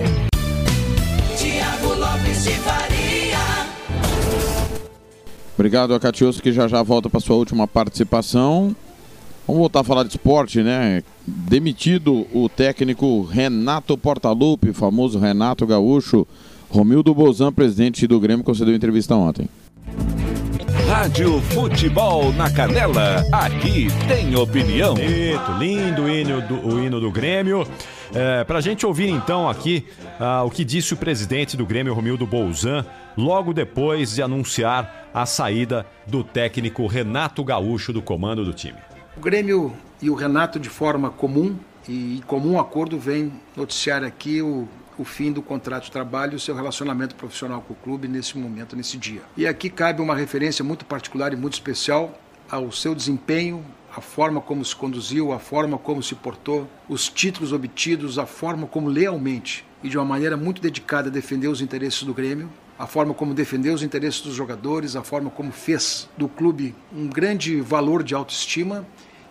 Speaker 3: Tiago Lopes de Faria.
Speaker 4: Obrigado a que já já volta para sua última participação. Vamos voltar a falar de esporte, né? Demitido o técnico Renato Portaluppi, famoso Renato Gaúcho. Romildo Bozan, presidente do Grêmio, concedeu entrevista ontem.
Speaker 1: Rádio Futebol na Canela. Aqui tem opinião.
Speaker 39: Bonito, lindo o hino do, o hino do Grêmio. É, Para a gente ouvir então aqui ah, o que disse o presidente do Grêmio, Romildo Bolzan, logo depois de anunciar a saída do técnico Renato Gaúcho do comando do time.
Speaker 40: O Grêmio e o Renato, de forma comum e em comum acordo, vem noticiar aqui o, o fim do contrato de trabalho e o seu relacionamento profissional com o clube nesse momento, nesse dia. E aqui cabe uma referência muito particular e muito especial ao seu desempenho, a forma como se conduziu, a forma como se portou, os títulos obtidos, a forma como lealmente e de uma maneira muito dedicada defendeu os interesses do Grêmio, a forma como defendeu os interesses dos jogadores, a forma como fez do clube um grande valor de autoestima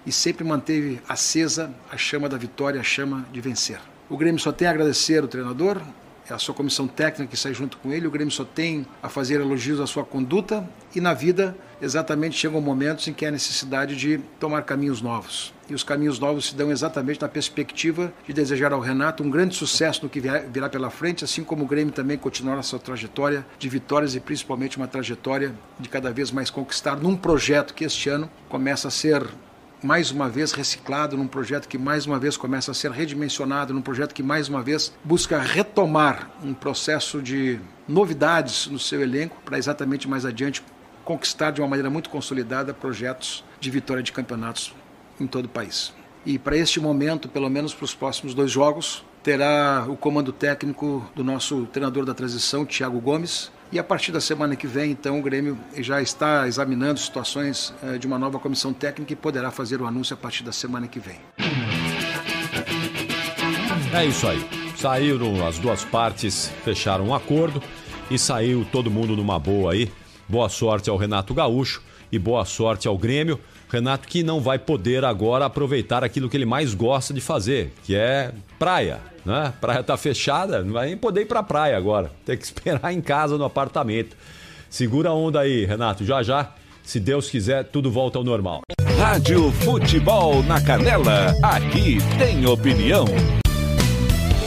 Speaker 40: e sempre manteve acesa a chama da vitória, a chama de vencer. O Grêmio só tem a agradecer ao treinador, a sua comissão técnica que sai junto com ele, o Grêmio só tem a fazer elogios à sua conduta e na vida exatamente chegam momentos em que há necessidade de tomar caminhos novos. E os caminhos novos se dão exatamente na perspectiva de desejar ao Renato um grande sucesso no que virá pela frente, assim como o Grêmio também continuar a sua trajetória de vitórias e principalmente uma trajetória de cada vez mais conquistar num projeto que este ano começa a ser mais uma vez reciclado, num projeto que mais uma vez começa a ser redimensionado, num projeto que mais uma vez busca retomar um processo de novidades no seu elenco para exatamente mais adiante conquistar de uma maneira muito consolidada projetos de vitória de campeonatos em todo o país. E para este momento, pelo menos para os próximos dois jogos, terá o comando técnico do nosso treinador da transição, Thiago Gomes. E a partir da semana que vem, então, o Grêmio já está examinando situações eh, de uma nova comissão técnica e poderá fazer o anúncio a partir da semana que vem.
Speaker 39: É isso aí. Saíram as duas partes, fecharam um acordo e saiu todo mundo numa boa aí. Boa sorte ao Renato Gaúcho e boa sorte ao Grêmio. Renato que não vai poder agora aproveitar aquilo que ele mais gosta de fazer, que é praia, né? Praia tá fechada, não vai nem poder ir pra praia agora. Tem que esperar em casa no apartamento. Segura a onda aí, Renato. Já já, se Deus quiser, tudo volta ao normal.
Speaker 1: Rádio Futebol na Canela. Aqui tem opinião.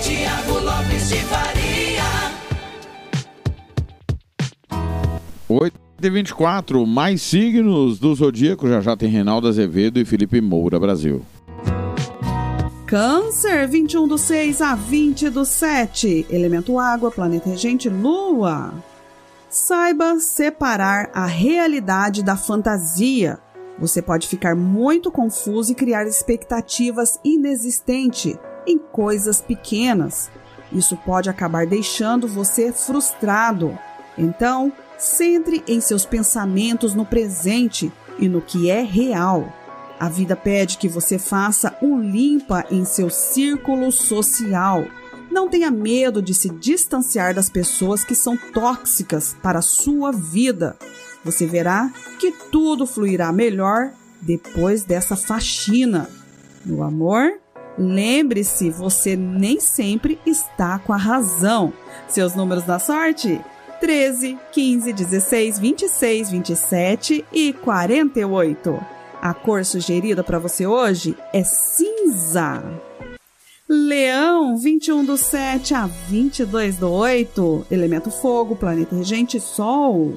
Speaker 3: Tiago Lopes de Faria.
Speaker 4: 8 e 24, mais signos do Zodíaco. Já já tem Reinaldo Azevedo e Felipe Moura, Brasil.
Speaker 35: Câncer, 21 do 6 a 20 do 7. Elemento água, planeta regente, lua. Saiba separar a realidade da fantasia. Você pode ficar muito confuso e criar expectativas inexistentes em coisas pequenas. Isso pode acabar deixando você frustrado. Então, centre em seus pensamentos no presente e no que é real. A vida pede que você faça um limpa em seu círculo social. Não tenha medo de se distanciar das pessoas que são tóxicas para a sua vida. Você verá que tudo fluirá melhor depois dessa faxina. No amor, lembre-se, você nem sempre está com a razão. Seus números da sorte: 13, 15, 16, 26, 27 e 48. A cor sugerida para você hoje é cinza. Leão, 21 do 7 a 22 do 8, elemento fogo, planeta regente Sol.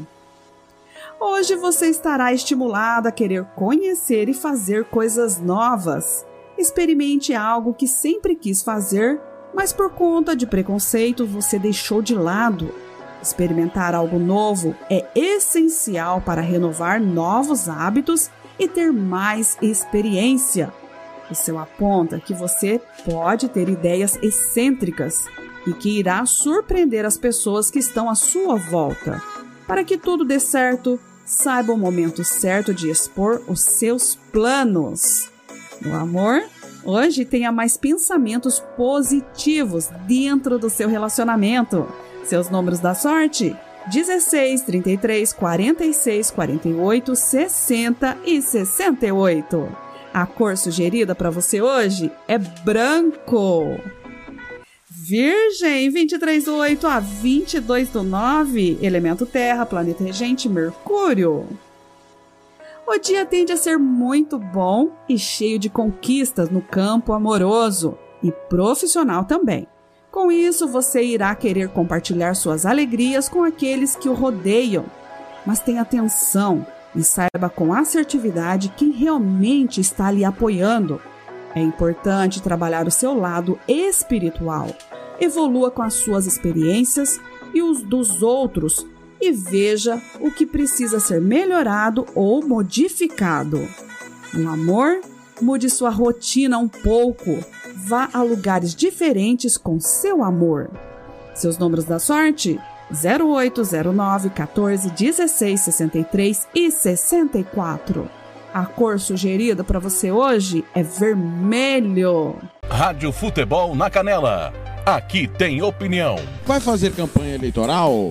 Speaker 35: Hoje você estará estimulado a querer conhecer e fazer coisas novas. Experimente algo que sempre quis fazer, mas por conta de preconceito você deixou de lado. Experimentar algo novo é essencial para renovar novos hábitos e ter mais experiência. O céu aponta que você pode ter ideias excêntricas e que irá surpreender as pessoas que estão à sua volta. Para que tudo dê certo, saiba o momento certo de expor os seus planos. No amor, hoje tenha mais pensamentos positivos dentro do seu relacionamento. Seus números da sorte: 16, 33, 46, 48, 60 e 68. A cor sugerida para você hoje é branco. Virgem, 23 do 8 a 22 do 9, elemento terra, planeta regente Mercúrio. O dia tende a ser muito bom e cheio de conquistas no campo amoroso e profissional também. Com isso, você irá querer compartilhar suas alegrias com aqueles que o rodeiam. Mas tenha atenção e saiba com assertividade quem realmente está lhe apoiando. É importante trabalhar o seu lado espiritual. Evolua com as suas experiências e os dos outros e veja o que precisa ser melhorado ou modificado. Amor, mude sua rotina um pouco. Vá a lugares diferentes com seu amor. Seus números da sorte: 0809 14 16 63 e 64. A cor sugerida para você hoje é vermelho.
Speaker 2: Rádio Futebol na Canela. Aqui tem opinião.
Speaker 4: Vai fazer campanha eleitoral?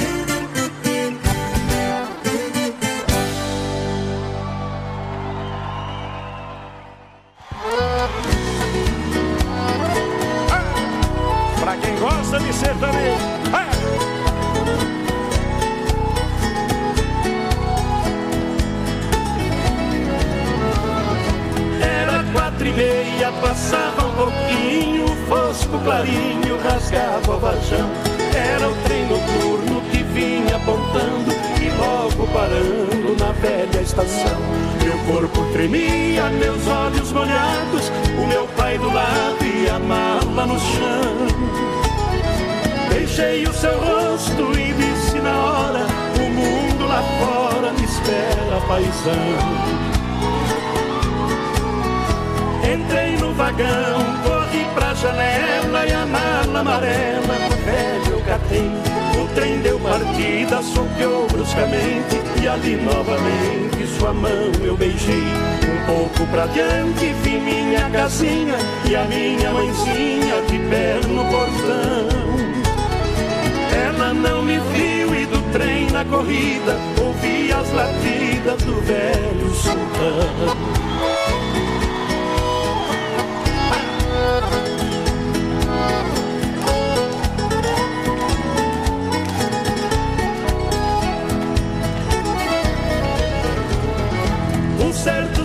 Speaker 5: Tosco clarinho rasgava o varjão. Era o trem noturno que vinha apontando e logo parando na velha estação. Meu corpo tremia, meus olhos molhados, o meu pai do lado e a mala no chão. Deixei o seu rosto e disse na hora: O mundo lá fora me espera, paisão. Entrei vagão, corri pra janela e a mala amarela no velho eu catei. O trem deu partida, soqueou bruscamente e ali novamente sua mão eu beijei. Um pouco pra diante vi minha casinha e a minha mãezinha de pé no portão. Ela não me viu e do trem na corrida ouvi as latidas do velho sultão.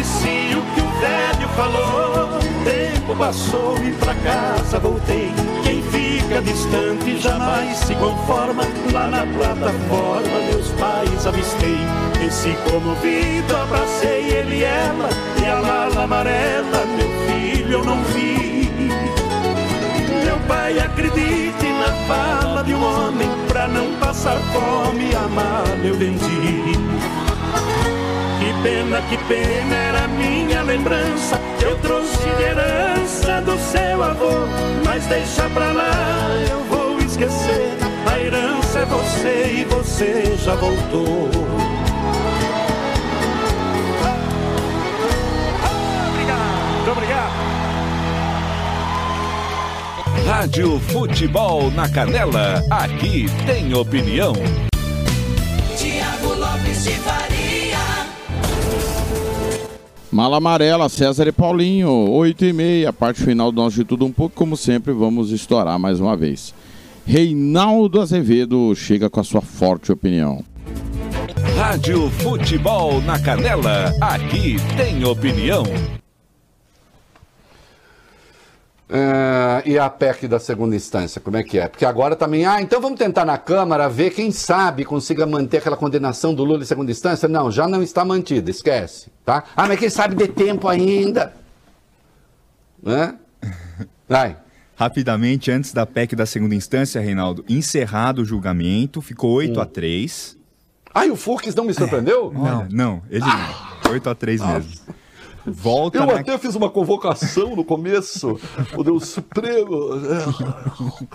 Speaker 5: Esqueci o que o velho falou. Tempo passou e pra casa voltei. Quem fica distante jamais se conforma. Lá na plataforma, meus pais avistei. Desci comovido, abracei ele e ela. E a mala amarela, meu filho, eu não vi. Meu pai, acredite na fala de um homem. Pra não passar fome, a mala eu vendi. Que pena, que pena era minha lembrança. Eu trouxe de herança do seu avô. Mas deixa pra lá, eu vou esquecer. A herança é você e você já voltou.
Speaker 41: Muito obrigado.
Speaker 1: Rádio Futebol na Canela. Aqui tem opinião.
Speaker 4: Mala Amarela, César e Paulinho, 8 e meia, parte final do nosso De Tudo Um Pouco, como sempre, vamos estourar mais uma vez. Reinaldo Azevedo chega com a sua forte opinião.
Speaker 1: Rádio Futebol na Canela. Aqui tem opinião.
Speaker 42: É, e a PEC da segunda instância, como é que é? Porque agora também, ah, então vamos tentar na Câmara ver quem sabe consiga manter aquela condenação do Lula em segunda instância. Não, já não está mantida, esquece, tá? Ah, mas quem sabe de tempo ainda? Né? Vai.
Speaker 43: Rapidamente, antes da PEC da segunda instância, Reinaldo, encerrado o julgamento, ficou 8 a 3
Speaker 42: Ah, e o Fux não me surpreendeu?
Speaker 43: Não, não, ele não. 8 a 3 mesmo. Volta
Speaker 42: Eu
Speaker 43: na...
Speaker 42: até fiz uma convocação no começo, o Deus Supremo.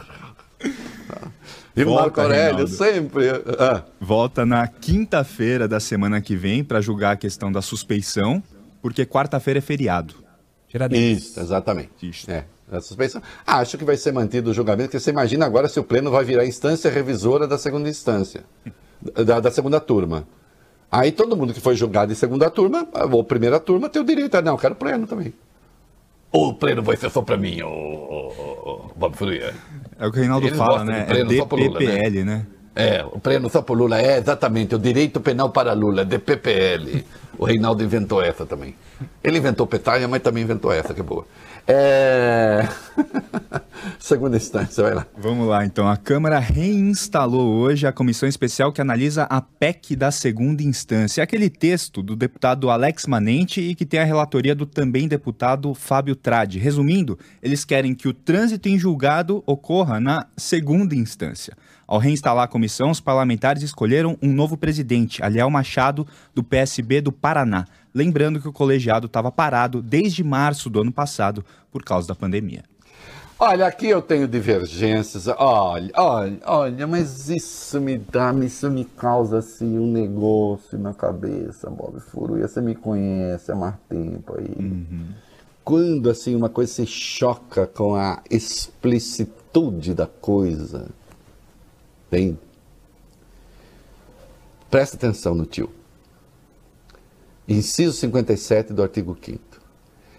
Speaker 42: E o
Speaker 43: Volta,
Speaker 42: Marco Aurélio,
Speaker 43: Reinaldo.
Speaker 42: sempre. Ah.
Speaker 43: Volta na quinta-feira da semana que vem para julgar a questão da suspeição, porque quarta-feira é feriado.
Speaker 42: Isso, exatamente. É, a suspeição. Ah, acho que vai ser mantido o julgamento, porque você imagina agora se o Pleno vai virar instância revisora da segunda instância, da, da segunda turma. Aí todo mundo que foi julgado em segunda turma, ou primeira turma, tem o direito. a não, eu quero Pleno também. O Pleno vai ser só para mim, o Bob Furia.
Speaker 43: É o que o Reinaldo
Speaker 42: Eles
Speaker 43: fala, né? É
Speaker 42: pleno só pro Lula, né?
Speaker 43: DPPL, né?
Speaker 42: É, o pleno só por Lula. É, exatamente, o direito penal para Lula, DPPL. O Reinaldo inventou essa também. Ele inventou petalha, mas também inventou essa, que é boa. É... Segunda instância, vai lá.
Speaker 43: Vamos lá, então. A Câmara reinstalou hoje a comissão especial que analisa a PEC da segunda instância. É aquele texto do deputado Alex Manente e que tem a relatoria do também deputado Fábio Tradi. Resumindo, eles querem que o trânsito em julgado ocorra na segunda instância. Ao reinstalar a comissão, os parlamentares escolheram um novo presidente, Aliel Machado, do PSB do Paraná. Lembrando que o colegiado estava parado desde março do ano passado por causa da pandemia.
Speaker 42: Olha, aqui eu tenho divergências. Olha, olha, olha, mas isso me dá, isso me causa assim um negócio na cabeça, Bob Furuia. Você me conhece há mais tempo aí. quando assim uma coisa se choca com a explicitude da coisa. Presta atenção no tio. Inciso 57 do artigo 5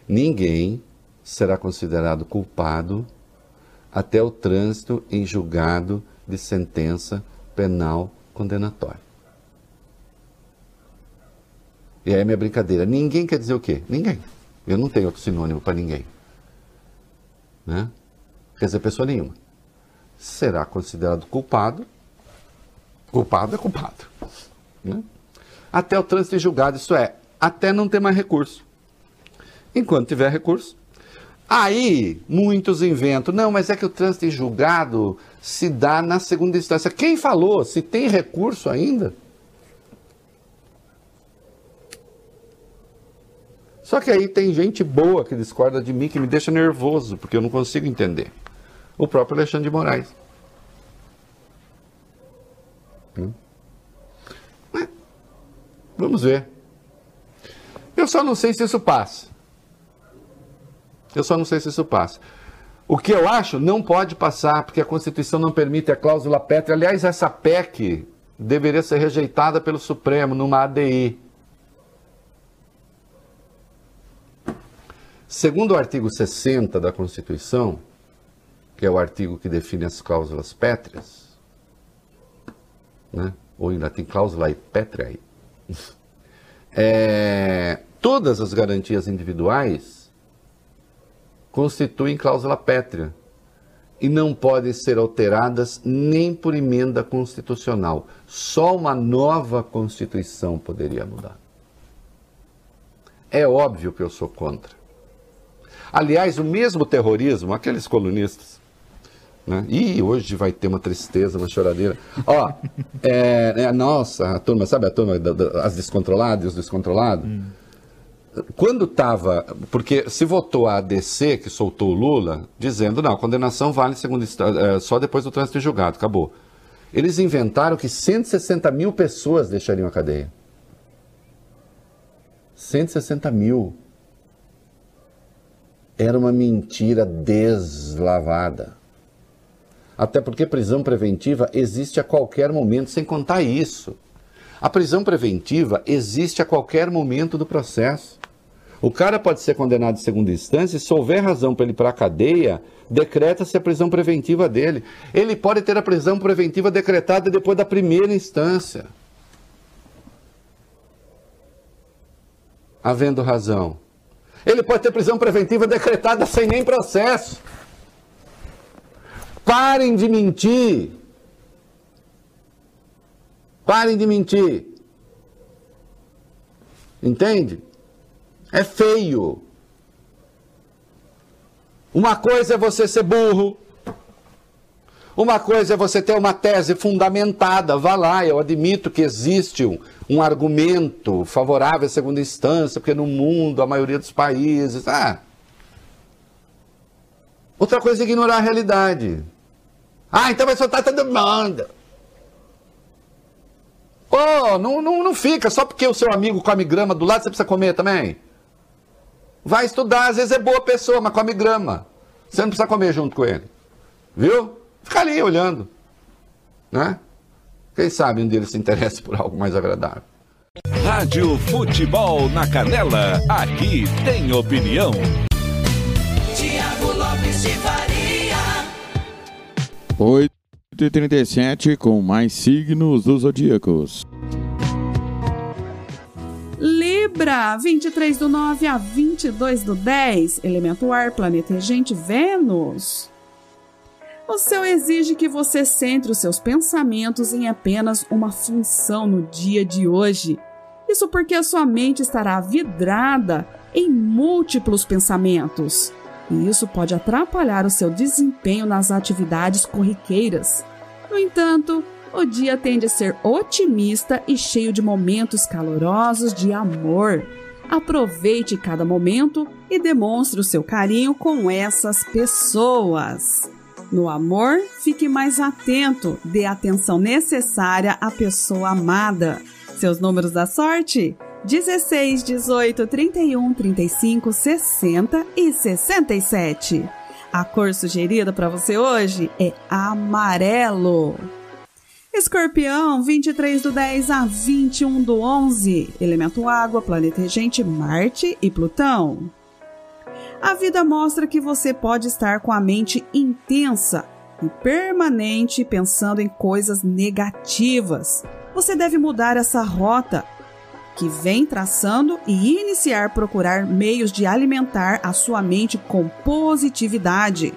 Speaker 42: Ninguém será considerado culpado até o trânsito em julgado de sentença penal condenatória. E aí é minha brincadeira. Ninguém quer dizer o quê? Ninguém. Eu não tenho outro sinônimo para ninguém. Né? Quer dizer, pessoa nenhuma. Será considerado culpado. Culpado é culpado. Né? Até o trânsito julgado, isso é, até não ter mais recurso. Enquanto tiver recurso. Aí, muitos inventam, não, mas é que o trânsito em julgado se dá na segunda instância. Quem falou? Se tem recurso ainda? Só que aí tem gente boa que discorda de mim, que me deixa nervoso, porque eu não consigo entender. O próprio Alexandre de Moraes. Hum? Vamos ver. Eu só não sei se isso passa. Eu só não sei se isso passa. O que eu acho não pode passar, porque a Constituição não permite a cláusula pétrea. Aliás, essa PEC deveria ser rejeitada pelo Supremo numa ADI. Segundo o artigo 60 da Constituição, que é o artigo que define as cláusulas pétreas, né? ou ainda tem cláusula aí, pétrea aí, é, todas as garantias individuais constituem cláusula pétrea e não podem ser alteradas nem por emenda constitucional. Só uma nova Constituição poderia mudar. É óbvio que eu sou contra. Aliás, o mesmo terrorismo, aqueles colunistas, né? E hoje vai ter uma tristeza, uma choradeira. Ó, é, é, nossa, a turma, sabe a turma, da, da, as descontroladas e os descontrolados? Hum. Quando estava. Porque se votou a ADC, que soltou o Lula, dizendo, não, a condenação vale segundo, é, só depois do trânsito julgado, acabou. Eles inventaram que 160 mil pessoas deixariam a cadeia. 160 mil era uma mentira deslavada. Até porque prisão preventiva existe a qualquer momento, sem contar isso. A prisão preventiva existe a qualquer momento do processo. O cara pode ser condenado em segunda instância e, se houver razão para ele ir para a cadeia, decreta-se a prisão preventiva dele. Ele pode ter a prisão preventiva decretada depois da primeira instância. Havendo razão. Ele pode ter prisão preventiva decretada sem nem processo. Parem de mentir. Parem de mentir. Entende? É feio. Uma coisa é você ser burro. Uma coisa é você ter uma tese fundamentada. Vá lá, eu admito que existe um, um argumento favorável à segunda instância, porque no mundo, a maioria dos países. Ah. Outra coisa é ignorar a realidade. Ah, então vai soltar todo mundo. Oh, não, não, não fica, só porque o seu amigo come grama do lado, você precisa comer também. Vai estudar, às vezes é boa pessoa, mas come grama. Você não precisa comer junto com ele. Viu? Fica ali olhando. Né? Quem sabe um deles se interessa por algo mais agradável.
Speaker 1: Rádio Futebol na Canela, aqui tem opinião.
Speaker 3: Tiago Lopes de.
Speaker 4: 8h37 com mais signos dos zodíacos.
Speaker 35: Libra, 23 do 9 a 22 do 10, elemento ar, planeta regente Vênus. O céu exige que você centre os seus pensamentos em apenas uma função no dia de hoje. Isso porque a sua mente estará vidrada em múltiplos pensamentos. E isso pode atrapalhar o seu desempenho nas atividades corriqueiras. No entanto, o dia tende a ser otimista e cheio de momentos calorosos de amor. Aproveite cada momento e demonstre o seu carinho com essas pessoas. No amor, fique mais atento, dê a atenção necessária à pessoa amada. Seus números da sorte: 16, 18, 31, 35, 60 e 67. A cor sugerida para você hoje é amarelo. Escorpião, 23 do 10 a 21 do 11. Elemento água, planeta regente Marte e Plutão. A vida mostra que você pode estar com a mente intensa e permanente pensando em coisas negativas. Você deve mudar essa rota que vem traçando e iniciar procurar meios de alimentar a sua mente com positividade.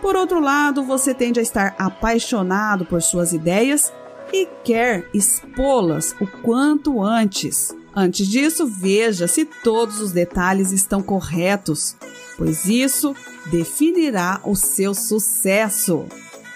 Speaker 35: Por outro lado, você tende a estar apaixonado por suas ideias e quer expô-las o quanto antes. Antes disso, veja se todos os detalhes estão corretos, pois isso definirá o seu sucesso.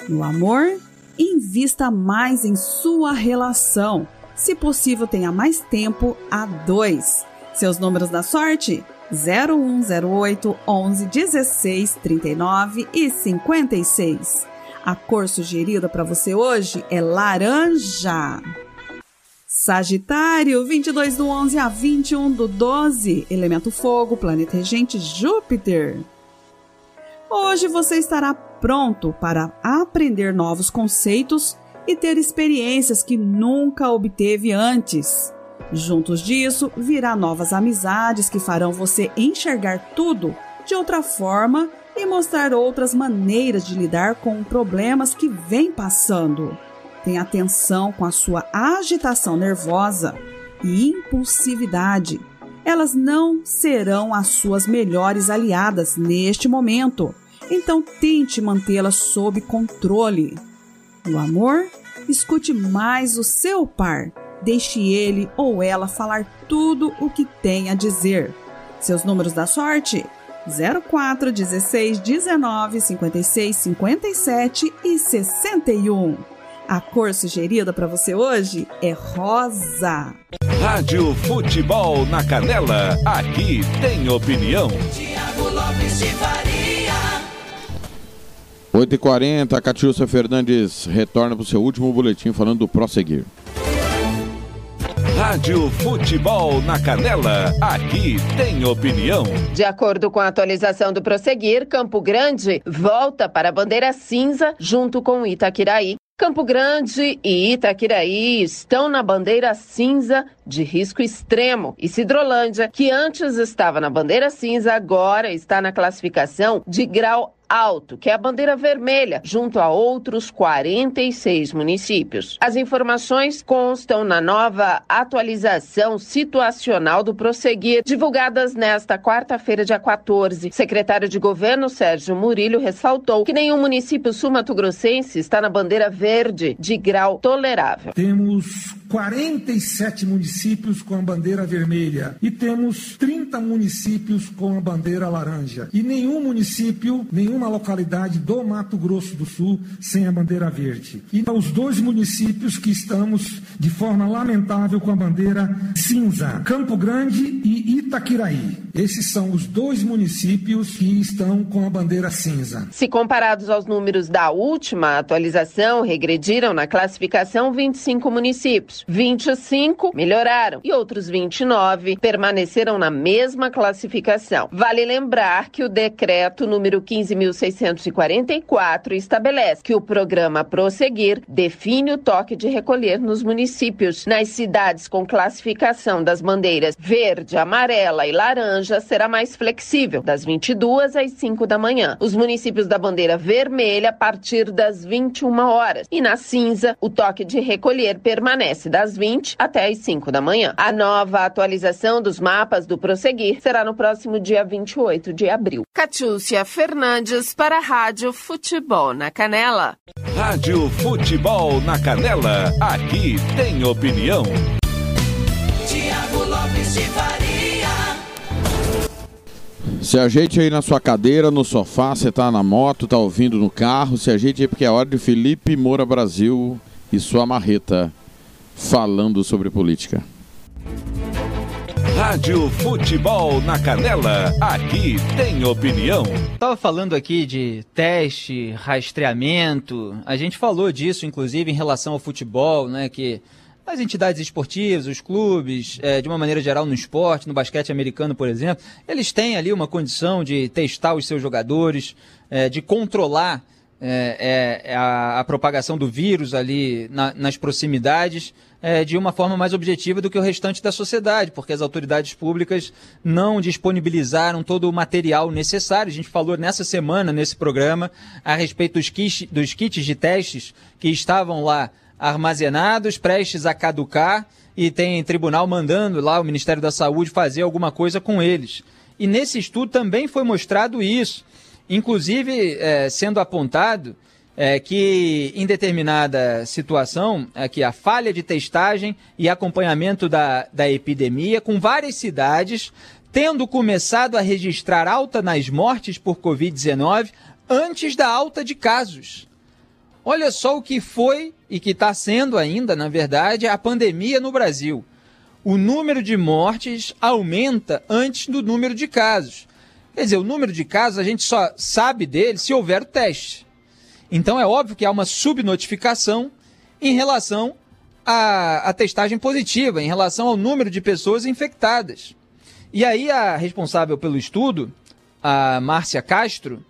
Speaker 35: No amor, invista mais em sua relação. Se possível, tenha mais tempo a dois. Seus números da sorte: 0108 11 16 39 e 56. A cor sugerida para você hoje é laranja. Sagitário, 22 do 11 a 21 do 12, elemento fogo, planeta regente Júpiter. Hoje você estará pronto para aprender novos conceitos e ter experiências que nunca obteve antes. Juntos disso, virá novas amizades que farão você enxergar tudo de outra forma e mostrar outras maneiras de lidar com problemas que vem passando. Tenha atenção com a sua agitação nervosa e impulsividade. Elas não serão as suas melhores aliadas neste momento, então tente mantê-las sob controle. No amor, escute mais o seu par. Deixe ele ou ela falar tudo o que tem a dizer. Seus números da sorte: 04 16 19 56 57 e 61. A cor sugerida para você hoje é rosa.
Speaker 1: Rádio Futebol na Canela, aqui tem opinião.
Speaker 3: Tiago Lopes de Faria.
Speaker 4: 8h40, a Catiúcia Fernandes retorna para o seu último boletim falando do prosseguir.
Speaker 1: Rádio Futebol na Canela, aqui tem opinião.
Speaker 10: De acordo com a atualização do Prosseguir, Campo Grande volta para a bandeira cinza junto com Itaquiraí. Campo Grande e Itaquiraí estão na bandeira cinza de risco extremo. E Cidrolândia, que antes estava na bandeira cinza, agora está na classificação de grau alto, que é a bandeira vermelha, junto a outros 46 municípios. As informações constam na nova atualização situacional do Prosseguir, divulgadas nesta quarta-feira, dia 14. Secretário de Governo Sérgio Murilho ressaltou que nenhum município sul-mato-grossense está na bandeira verde de grau tolerável.
Speaker 44: Temos 47 municípios com a bandeira vermelha e temos 30 municípios com a bandeira laranja. E nenhum município, nenhuma localidade do Mato Grosso do Sul sem a bandeira verde. E os dois municípios que estamos de forma lamentável com a bandeira cinza, Campo Grande e Itaquiraí. Esses são os dois municípios que estão com a bandeira cinza.
Speaker 10: Se comparados aos números da última atualização, regrediram na classificação 25 municípios. 25 melhoraram e outros 29 permaneceram na mesma classificação. Vale lembrar que o decreto número 15.644 estabelece que o programa Prosseguir define o toque de recolher nos municípios. Nas cidades com classificação das bandeiras verde, amarela e laranja será mais flexível, das 22 às 5 da manhã. Os municípios da bandeira vermelha a partir das 21 horas. E na cinza, o toque de recolher permanece das 20 até as 5 da manhã. A nova atualização dos mapas do Prosseguir será no próximo dia 28 de abril. Catiúcia Fernandes para a Rádio Futebol na Canela.
Speaker 1: Rádio Futebol na Canela, aqui tem opinião.
Speaker 3: Tiago Lopes de Faria.
Speaker 4: Se ajeite aí na sua cadeira, no sofá, você tá na moto, tá ouvindo no carro, se ajeite aí porque é hora de Felipe Moura Brasil e sua marreta falando sobre política.
Speaker 1: Rádio Futebol na Canela, aqui tem opinião.
Speaker 45: Estava falando aqui de teste, rastreamento. A gente falou disso, inclusive, em relação ao futebol, né? Que as entidades esportivas, os clubes, é, de uma maneira geral no esporte, no basquete americano, por exemplo, eles têm ali uma condição de testar os seus jogadores, é, de controlar é, é, a, a, propagação do vírus ali na, nas proximidades é, de uma forma mais objetiva do que o restante da sociedade, porque as autoridades públicas não disponibilizaram todo o material necessário. A gente falou nessa semana, nesse programa, a respeito dos kits, dos kits de testes que estavam lá armazenados, prestes a caducar, e tem tribunal mandando lá o Ministério da Saúde fazer alguma coisa com eles. E nesse estudo também foi mostrado isso. Inclusive, é, sendo apontado é, que em determinada situação, aqui a falha de testagem e acompanhamento da, da epidemia, com várias cidades tendo começado a registrar alta nas mortes por Covid-19 antes da alta de casos. Olha só o que foi e que está sendo ainda, na verdade, a pandemia no Brasil. O número de mortes aumenta antes do número de casos. Quer dizer, o número de casos a gente só sabe dele se houver o teste. Então é óbvio que há uma subnotificação em relação à, à testagem positiva, em relação ao número de pessoas infectadas. E aí a responsável pelo estudo, a Márcia Castro,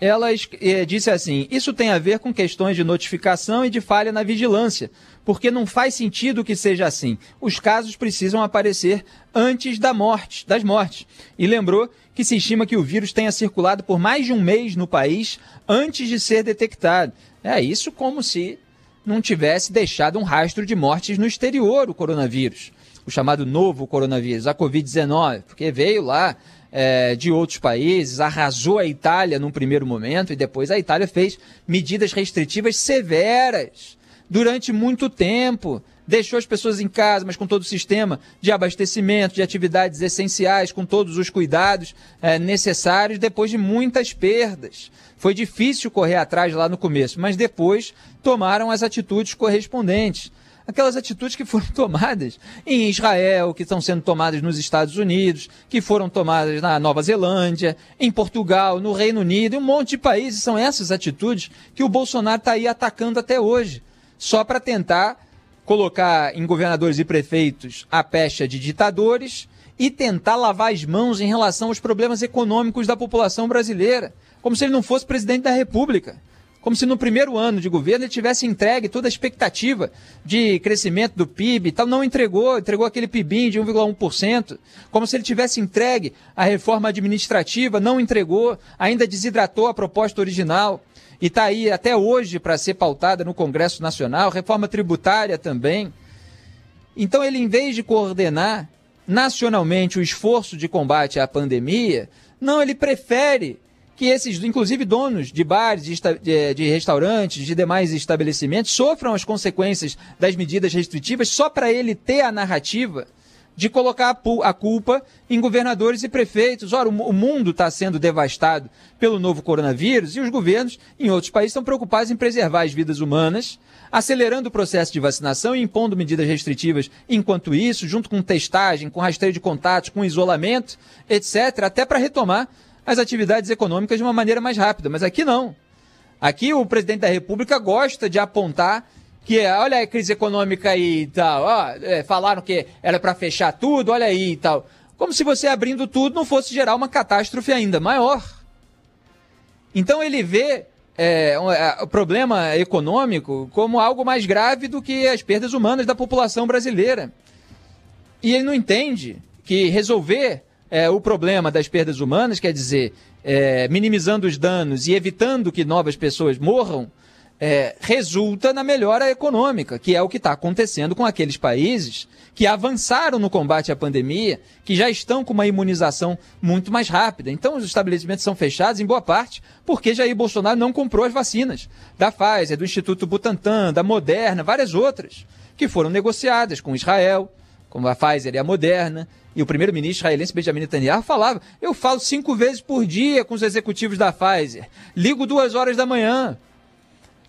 Speaker 45: ela eh, disse assim: Isso tem a ver com questões de notificação e de falha na vigilância, porque não faz sentido que seja assim. Os casos precisam aparecer antes da morte, das mortes. E lembrou que se estima que o vírus tenha circulado por mais de um mês no país antes de ser detectado. É isso como se não tivesse deixado um rastro de mortes no exterior o coronavírus, o chamado novo coronavírus, a Covid-19, porque veio lá é, de outros países, arrasou a Itália num primeiro momento e depois a Itália fez medidas restritivas severas durante muito tempo deixou as pessoas em casa, mas com todo o sistema de abastecimento, de atividades essenciais, com todos os cuidados é, necessários, depois de muitas perdas. Foi difícil correr atrás lá no começo, mas depois tomaram as atitudes correspondentes. Aquelas atitudes que foram tomadas em Israel, que estão sendo tomadas nos Estados Unidos, que foram tomadas na Nova Zelândia, em Portugal, no Reino Unido, em um monte de países. São essas atitudes que o Bolsonaro está aí atacando até hoje, só para tentar colocar em governadores e prefeitos a pecha de ditadores e tentar lavar as mãos em relação aos problemas econômicos da população brasileira, como se ele não fosse presidente da República. Como se no primeiro ano de governo ele tivesse entregue toda a expectativa de crescimento do PIB e tal, não entregou, entregou aquele PIB de 1,1%. Como se ele tivesse entregue a reforma administrativa, não entregou, ainda desidratou a proposta original e está aí até hoje para ser pautada no Congresso Nacional, reforma tributária também. Então, ele, em vez de coordenar nacionalmente o esforço de combate à pandemia, não, ele prefere que esses, inclusive donos de bares, de, de, de, restaurantes, de demais estabelecimentos, sofram as consequências das medidas restritivas só para ele ter a narrativa de colocar a culpa em governadores e prefeitos. Ora, o mundo está sendo devastado pelo novo coronavírus e os governos em outros países estão preocupados em preservar as vidas humanas, acelerando o processo de vacinação e impondo medidas restritivas enquanto isso, junto com testagem, com rastreio de contatos, com isolamento, etc., até para retomar as atividades econômicas de uma maneira mais rápida. Mas aqui não. Aqui o presidente da República gosta de apontar que olha a crise econômica aí e tal, ó, é, falaram que era para fechar tudo, olha aí e tal. Como se você abrindo tudo não fosse gerar uma catástrofe ainda maior. Então ele vê é, é, o problema econômico como algo mais grave do que as perdas humanas da população brasileira. E ele não entende que resolver é, o problema das perdas humanas, quer dizer, é, minimizando os danos e evitando que novas pessoas morram, é, resulta na melhora econômica, que é o que está acontecendo com aqueles países que avançaram no combate à pandemia, que já estão com uma imunização muito mais rápida. Então, os estabelecimentos são fechados, em boa parte, porque Jair Bolsonaro não comprou as vacinas da Pfizer, do Instituto Butantan, da Moderna, várias outras, que foram negociadas com Israel, como a Pfizer e a Moderna. E o primeiro-ministro israelense Benjamin Netanyahu falava: eu falo cinco vezes por dia com os executivos da Pfizer, ligo duas horas da manhã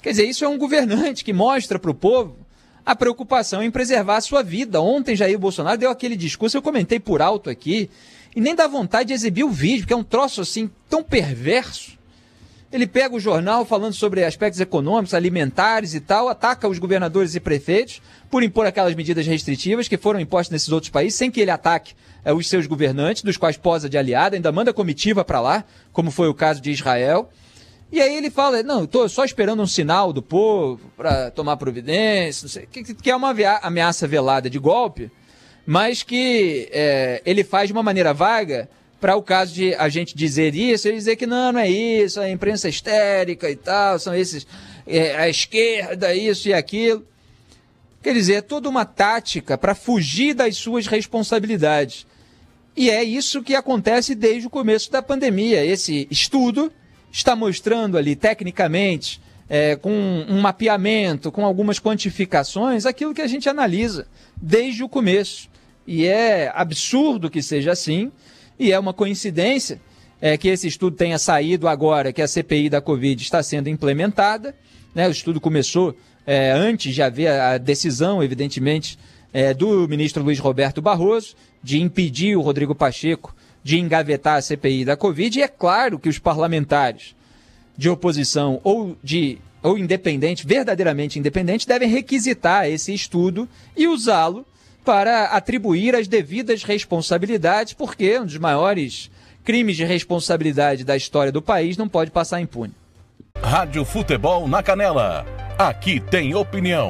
Speaker 45: Quer dizer, isso é um governante que mostra para o povo a preocupação em preservar a sua vida. Ontem Jair Bolsonaro deu aquele discurso, eu comentei por alto aqui, e nem dá vontade de exibir o vídeo, que é um troço assim tão perverso. Ele pega o jornal falando sobre aspectos econômicos, alimentares e tal, ataca os governadores e prefeitos por impor aquelas medidas restritivas que foram impostas nesses outros países, sem que ele ataque é, os seus governantes, dos quais posa de aliado, ainda manda comitiva para lá, como foi o caso de Israel. E aí ele fala, não, estou só esperando um sinal do povo para tomar providência, sei, que, que é uma ameaça velada de golpe, mas que é, ele faz de uma maneira vaga para o caso de a gente dizer isso, ele dizer que não, não é isso, a imprensa é histérica e tal, são esses, é, a esquerda, isso e aquilo. Quer dizer, é toda uma tática para fugir das suas responsabilidades. E é isso que acontece desde o começo da pandemia. Esse estudo está mostrando ali, tecnicamente, é, com um mapeamento, com algumas quantificações, aquilo que a gente analisa desde o começo. E é absurdo que seja assim, e é uma coincidência é, que esse estudo tenha saído agora que a CPI da Covid está sendo implementada. Né? O estudo começou é, antes de haver a decisão, evidentemente, é, do ministro Luiz Roberto Barroso de impedir o Rodrigo Pacheco de engavetar a CPI da Covid. E é claro que os parlamentares de oposição ou de ou independente, verdadeiramente independente, devem requisitar esse estudo e usá-lo para atribuir as devidas responsabilidades, porque um dos maiores crimes de responsabilidade da história do país não pode passar impune.
Speaker 2: Rádio Futebol na Canela. Aqui tem opinião.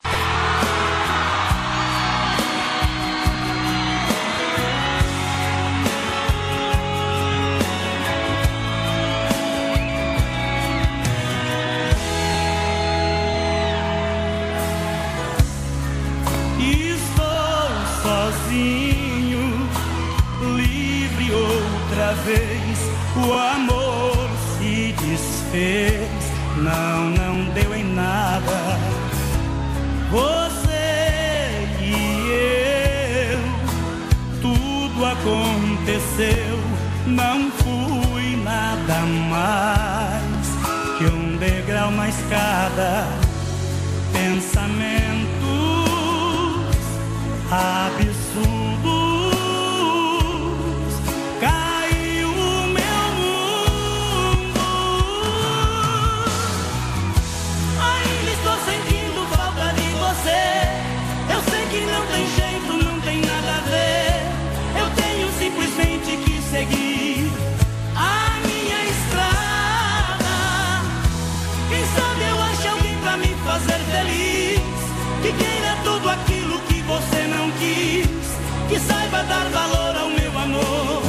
Speaker 46: Dar valor ao meu amor.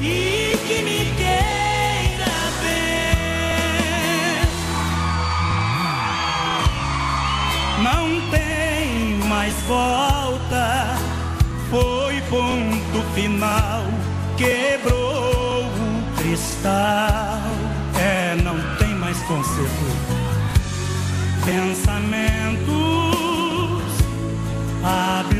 Speaker 46: E que me queira bem. Não tem mais volta. Foi ponto final. Quebrou o cristal. É, não tem mais conserto. Pensamentos absurdos.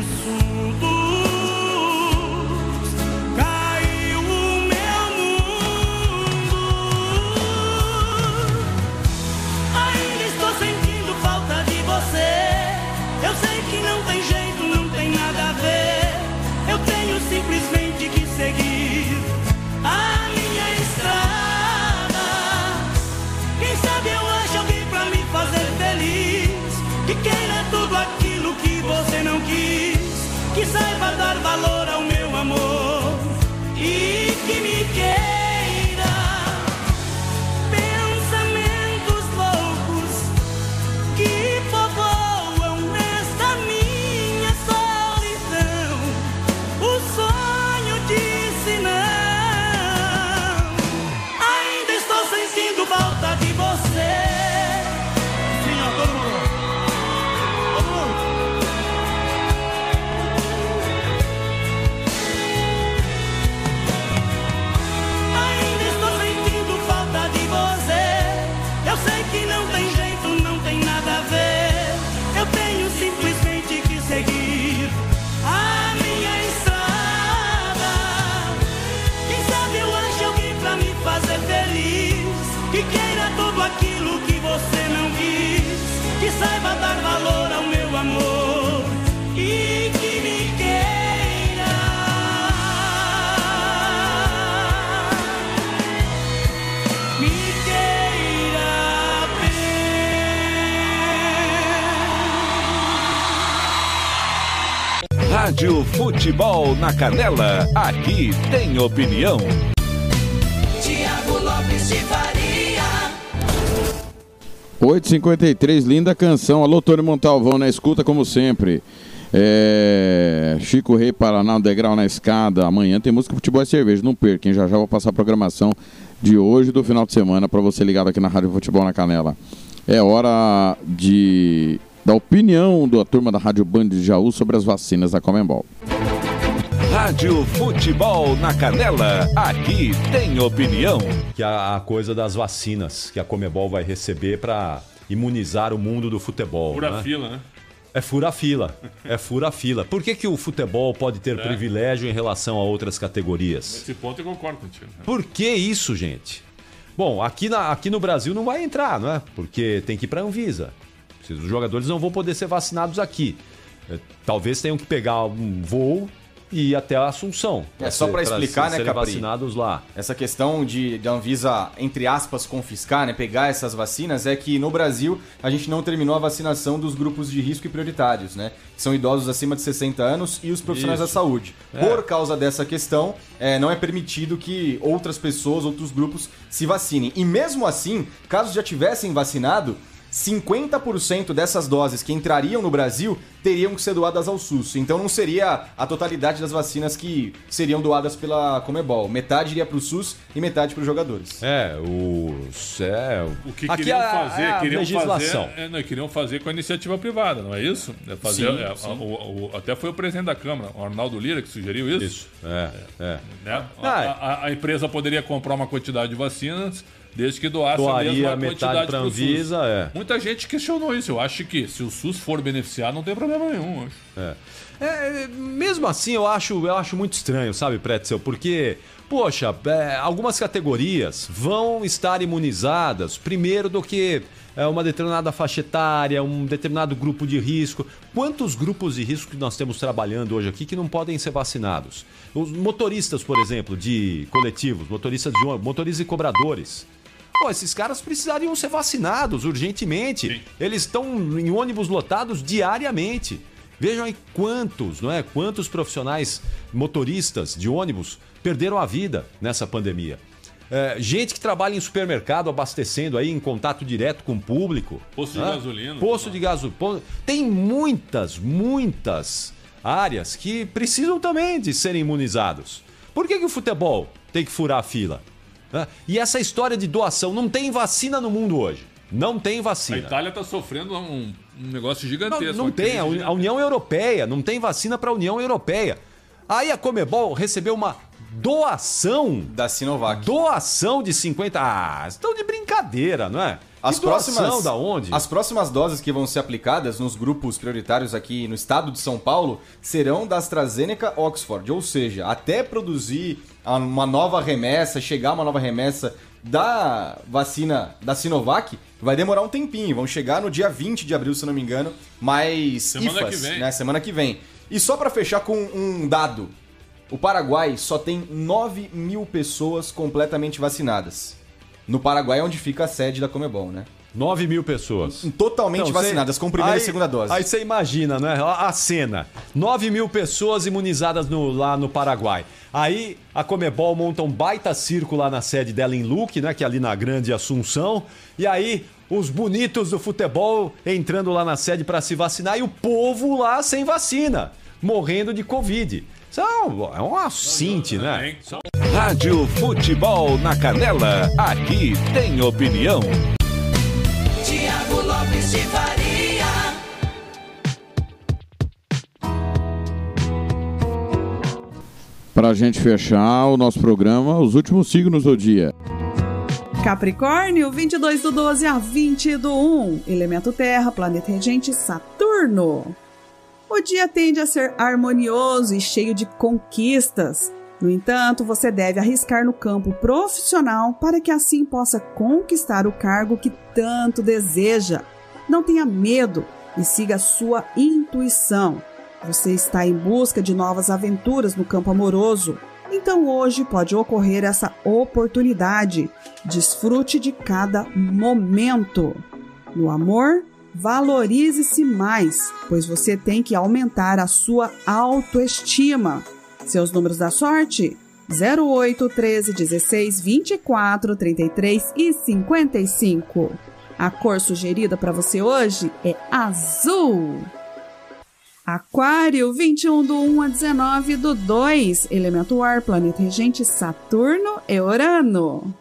Speaker 1: Futebol na Canela, aqui tem opinião.
Speaker 3: Tiago Lopes de Faria.
Speaker 4: 853, linda canção. Alô, Tony Montalvão na escuta, como sempre. É, Chico Rei Paraná, um degrau na escada. Amanhã tem música, futebol e cerveja. Não perca, hein? Já já vou passar a programação de hoje e do final de semana para você ligado aqui na Rádio Futebol na Canela. É hora de da opinião da turma da Rádio Band de Jaú sobre as vacinas da Comembol.
Speaker 1: Rádio Futebol na Canela, aqui tem opinião.
Speaker 39: Que a, a coisa das vacinas que a Comebol vai receber para imunizar o mundo do futebol.
Speaker 47: Pura
Speaker 39: né?
Speaker 47: fila, né?
Speaker 39: É fura fila. É fura fila. Por que, que o futebol pode ter
Speaker 47: É.
Speaker 39: privilégio em relação a outras categorias?
Speaker 47: Nesse ponto eu concordo contigo. né?
Speaker 39: Por que isso, gente? Bom, aqui, na- aqui no Brasil não vai entrar, não é? Porque tem que ir para a Anvisa. Os jogadores não vão poder ser vacinados aqui. É, Talvez tenham que pegar um voo e até a Assunção.
Speaker 48: É só pra explicar, né, Capri?
Speaker 39: vacinados lá.
Speaker 48: Essa questão de, de a Anvisa, entre aspas, confiscar, né, pegar essas vacinas, é que no Brasil a gente não terminou a vacinação dos grupos de risco e prioritários, né? Que são idosos acima de 60 anos e os profissionais
Speaker 39: Isso.
Speaker 48: da saúde.
Speaker 39: É.
Speaker 48: Por causa dessa questão, é, não é permitido que outras pessoas, outros grupos se vacinem. E mesmo assim, caso já tivessem vacinado, 50% dessas doses que entrariam no Brasil teriam que ser doadas ao SUS. Então não seria a totalidade das vacinas que seriam doadas pela Comebol. Metade iria para o SUS e metade para os jogadores.
Speaker 39: É, os. É,
Speaker 47: O que
Speaker 39: aqui
Speaker 47: queriam
Speaker 39: é a-
Speaker 47: fazer,
Speaker 39: é a
Speaker 47: queriam
Speaker 39: legislação.
Speaker 47: fazer, é, não, queriam fazer com a iniciativa privada, não é isso? É fazer,
Speaker 39: Sim,
Speaker 47: é,
Speaker 39: sim.
Speaker 47: o- o- até foi o presidente da Câmara, o Arnaldo Lira, que sugeriu isso.
Speaker 39: Isso, é, é.
Speaker 47: Né? A,
Speaker 39: Ah,
Speaker 47: a- a empresa poderia comprar uma quantidade de vacinas desde que doasse
Speaker 39: Doaria
Speaker 47: a mesma
Speaker 39: metade
Speaker 47: quantidade
Speaker 39: pra
Speaker 47: pro
Speaker 39: Anvisa, é.
Speaker 47: Muita gente questionou isso. Eu acho que se o SUS for beneficiar, não tem problema nenhum. eu acho.
Speaker 39: É. É, mesmo assim, eu acho, eu acho muito estranho, sabe, Pretzel? Porque, poxa, é, algumas categorias vão estar imunizadas primeiro do que é, uma determinada faixa etária, um determinado grupo de risco. Quantos grupos de risco que nós temos trabalhando hoje aqui que não podem ser vacinados? Os motoristas, por exemplo, de coletivos, motoristas de ônibus, motoristas e cobradores. Pô, esses caras precisariam ser vacinados urgentemente. Eles estão em ônibus lotados diariamente. Vejam aí quantos, não é? Quantos profissionais motoristas de ônibus perderam a vida nessa pandemia. É, gente que trabalha em supermercado abastecendo aí em contato direto com o público.
Speaker 47: Posto de
Speaker 39: né?
Speaker 47: gasolina.
Speaker 39: Posto de gasolina. Tem muitas, muitas áreas que precisam também de serem imunizados. Por que, que o futebol tem que furar a fila? Né? E essa história de doação, não tem vacina no mundo hoje. Não tem
Speaker 47: A
Speaker 39: vacina.
Speaker 47: Itália está sofrendo um, um negócio gigantesco.
Speaker 39: Não, não tem, a, Uni- a União Europeia, não tem vacina para a União Europeia. Aí a Comebol recebeu uma doação
Speaker 48: da Sinovac.
Speaker 39: Doação de 50. Ah, estão de brincadeira, não é?
Speaker 48: As próximas,
Speaker 39: da onde?
Speaker 48: As próximas doses que vão ser aplicadas nos grupos prioritários aqui no estado de São Paulo serão da AstraZeneca Oxford, ou seja, até produzir uma nova remessa, chegar uma nova remessa da vacina da Sinovac, vai demorar um tempinho. Vão chegar no dia 20 de abril, se não me engano, mas
Speaker 47: Semana
Speaker 48: IFAs,
Speaker 47: que vem.
Speaker 48: né? Semana que vem. E só pra fechar com um dado, o Paraguai só tem 9 mil pessoas completamente vacinadas. No Paraguai é onde fica a sede da Comebol, né?
Speaker 39: 9 mil pessoas.
Speaker 48: Totalmente
Speaker 39: Então,
Speaker 48: vacinadas,
Speaker 39: cê-
Speaker 48: com primeira
Speaker 39: aí-
Speaker 48: e segunda dose.
Speaker 39: Aí você imagina, né? A cena. 9 mil pessoas imunizadas no- lá no Paraguai. Aí a Comebol monta um baita circo lá na sede dela em Luque, né? Que é ali na Grande Assunção. E aí os bonitos do futebol entrando lá na sede para se vacinar e o povo lá sem vacina, morrendo de Covid. Isso é um, é um assinte, né?
Speaker 1: Rádio Futebol na Canela, aqui tem opinião.
Speaker 3: Tiago Lopes de Faria.
Speaker 4: Pra gente fechar o nosso programa, os últimos signos do dia.
Speaker 35: Capricórnio, 22 do 12 a 20 do 1. Elemento Terra, planeta regente Saturno. O dia tende a ser harmonioso e cheio de conquistas. No entanto, você deve arriscar no campo profissional para que assim possa conquistar o cargo que tanto deseja. Não tenha medo e siga a sua intuição. Você está em busca de novas aventuras no campo amoroso. Então hoje pode ocorrer essa oportunidade. Desfrute de cada momento. No amor, Valorize-se mais, pois você tem que aumentar a sua autoestima. Seus números da sorte: 08, 13, 16, 24, 33 e 55. A cor sugerida para você hoje é azul. Aquário, 21 do 1 a 19 do 2, elemento ar, planeta regente Saturno e Urano.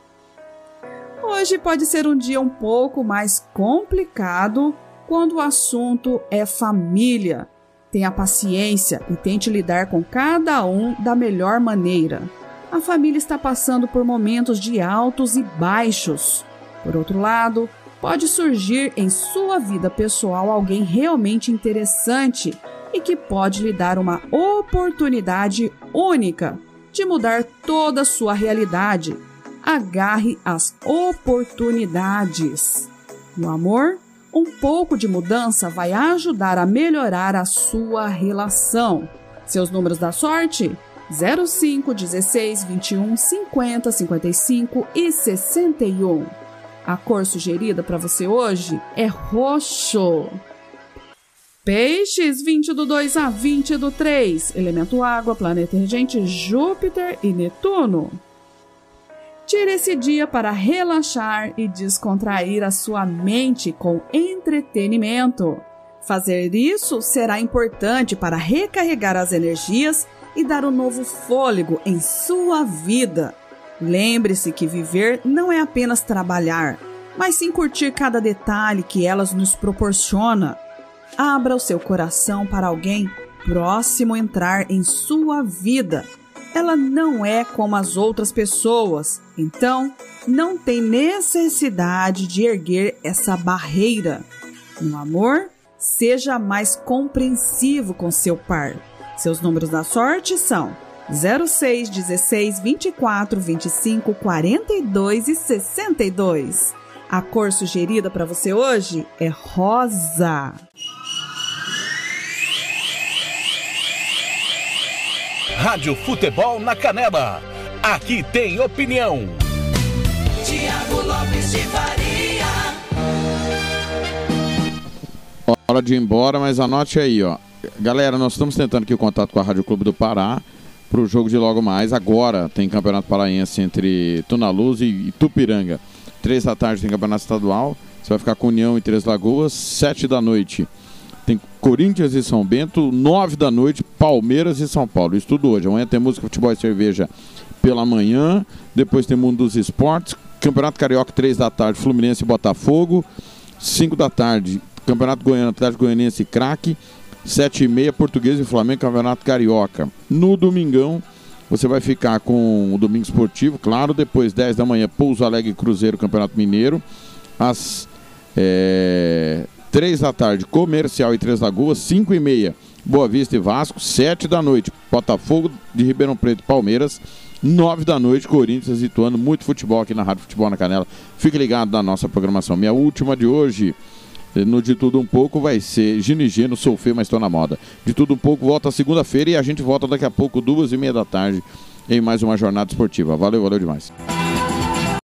Speaker 35: Hoje pode ser um dia um pouco mais complicado quando o assunto é família. Tenha paciência e tente lidar com cada um da melhor maneira. A família está passando por momentos de altos e baixos. Por outro lado, pode surgir em sua vida pessoal alguém realmente interessante e que pode lhe dar uma oportunidade única de mudar toda a sua realidade. Agarre as oportunidades. No amor, um pouco de mudança vai ajudar a melhorar a sua relação. Seus números da sorte? 05, 16, 21, 50, 55 e 61. A cor sugerida para você hoje é roxo. Peixes, 20 do 2 a 20 do 3, elemento água, planeta regente Júpiter e Netuno. Tire esse dia para relaxar e descontrair a sua mente com entretenimento. Fazer isso será importante para recarregar as energias e dar um novo fôlego em sua vida. Lembre-se que viver não é apenas trabalhar, mas sim curtir cada detalhe que elas nos proporciona. Abra o seu coração para alguém próximo entrar em sua vida. Ela não é como as outras pessoas, então não tem necessidade de erguer essa barreira. No amor, seja mais compreensivo com seu par. Seus números da sorte são 06, 16, 24, 25, 42 e 62. A cor sugerida para você hoje é rosa.
Speaker 2: Rádio Futebol na Canela. Aqui tem opinião.
Speaker 49: Tiago Lopes de Faria.
Speaker 4: Hora de ir embora, mas anote aí, ó. Galera, nós estamos tentando aqui o contato com a Rádio Clube do Pará para o jogo de logo mais. Agora tem Campeonato Paraense entre Tunaluz e Tupiranga. Três da tarde tem Campeonato Estadual. Você vai ficar com União e Três Lagoas. Sete da noite tem Corinthians e São Bento. Nove da noite, Palmeiras e São Paulo. Isso tudo hoje. Amanhã tem música, futebol e cerveja pela manhã. Depois tem Mundo dos Esportes. Campeonato Carioca, três da tarde, Fluminense e Botafogo. Cinco da tarde, Campeonato Goiano, Atlético Goianiense e Craque. Sete e meia, Português e Flamengo, Campeonato Carioca. No domingão, você vai ficar com o Domingo Esportivo, claro. Depois, 10 da manhã, Pouso Alegre Cruzeiro, Campeonato Mineiro. Às é, 3 da tarde, Comercial e Três Lagoas. 5 e meia, Boa Vista e Vasco. 7 da noite, Botafogo de Ribeirão Preto e Palmeiras. 9 da noite, Corinthians e Ituano. Muito futebol aqui na Rádio Futebol na Canela. Fique ligado na nossa programação. Minha última de hoje no De Tudo Um Pouco vai ser Ginigeno, sou feio, mas estou na moda. De Tudo Um Pouco volta segunda-feira e a gente volta daqui a pouco, duas e meia da tarde, em mais uma jornada esportiva. Valeu, valeu demais.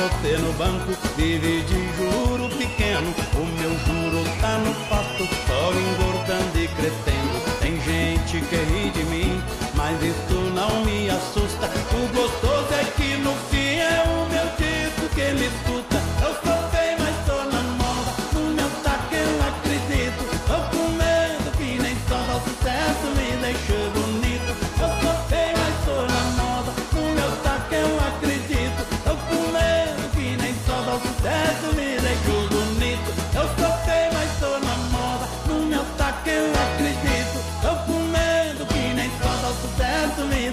Speaker 50: Você no
Speaker 5: banco, vive de juro pequeno. O meu juro tá no pasto, só engordando e crescendo. Tem gente que ri de mim, mas isso não me assusta. O gostoso é que no fim é o meu disco que ele escuta.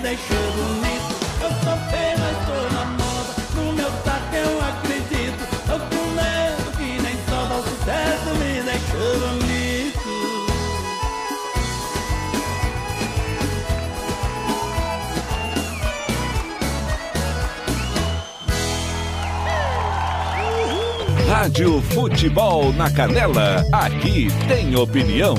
Speaker 5: Deixou bonito. Eu sou mas tô na moda. No meu taco eu acredito. Tô com medo que nem só o sucesso me deixou bonito.
Speaker 1: Rádio Futebol na Canela, aqui tem opinião.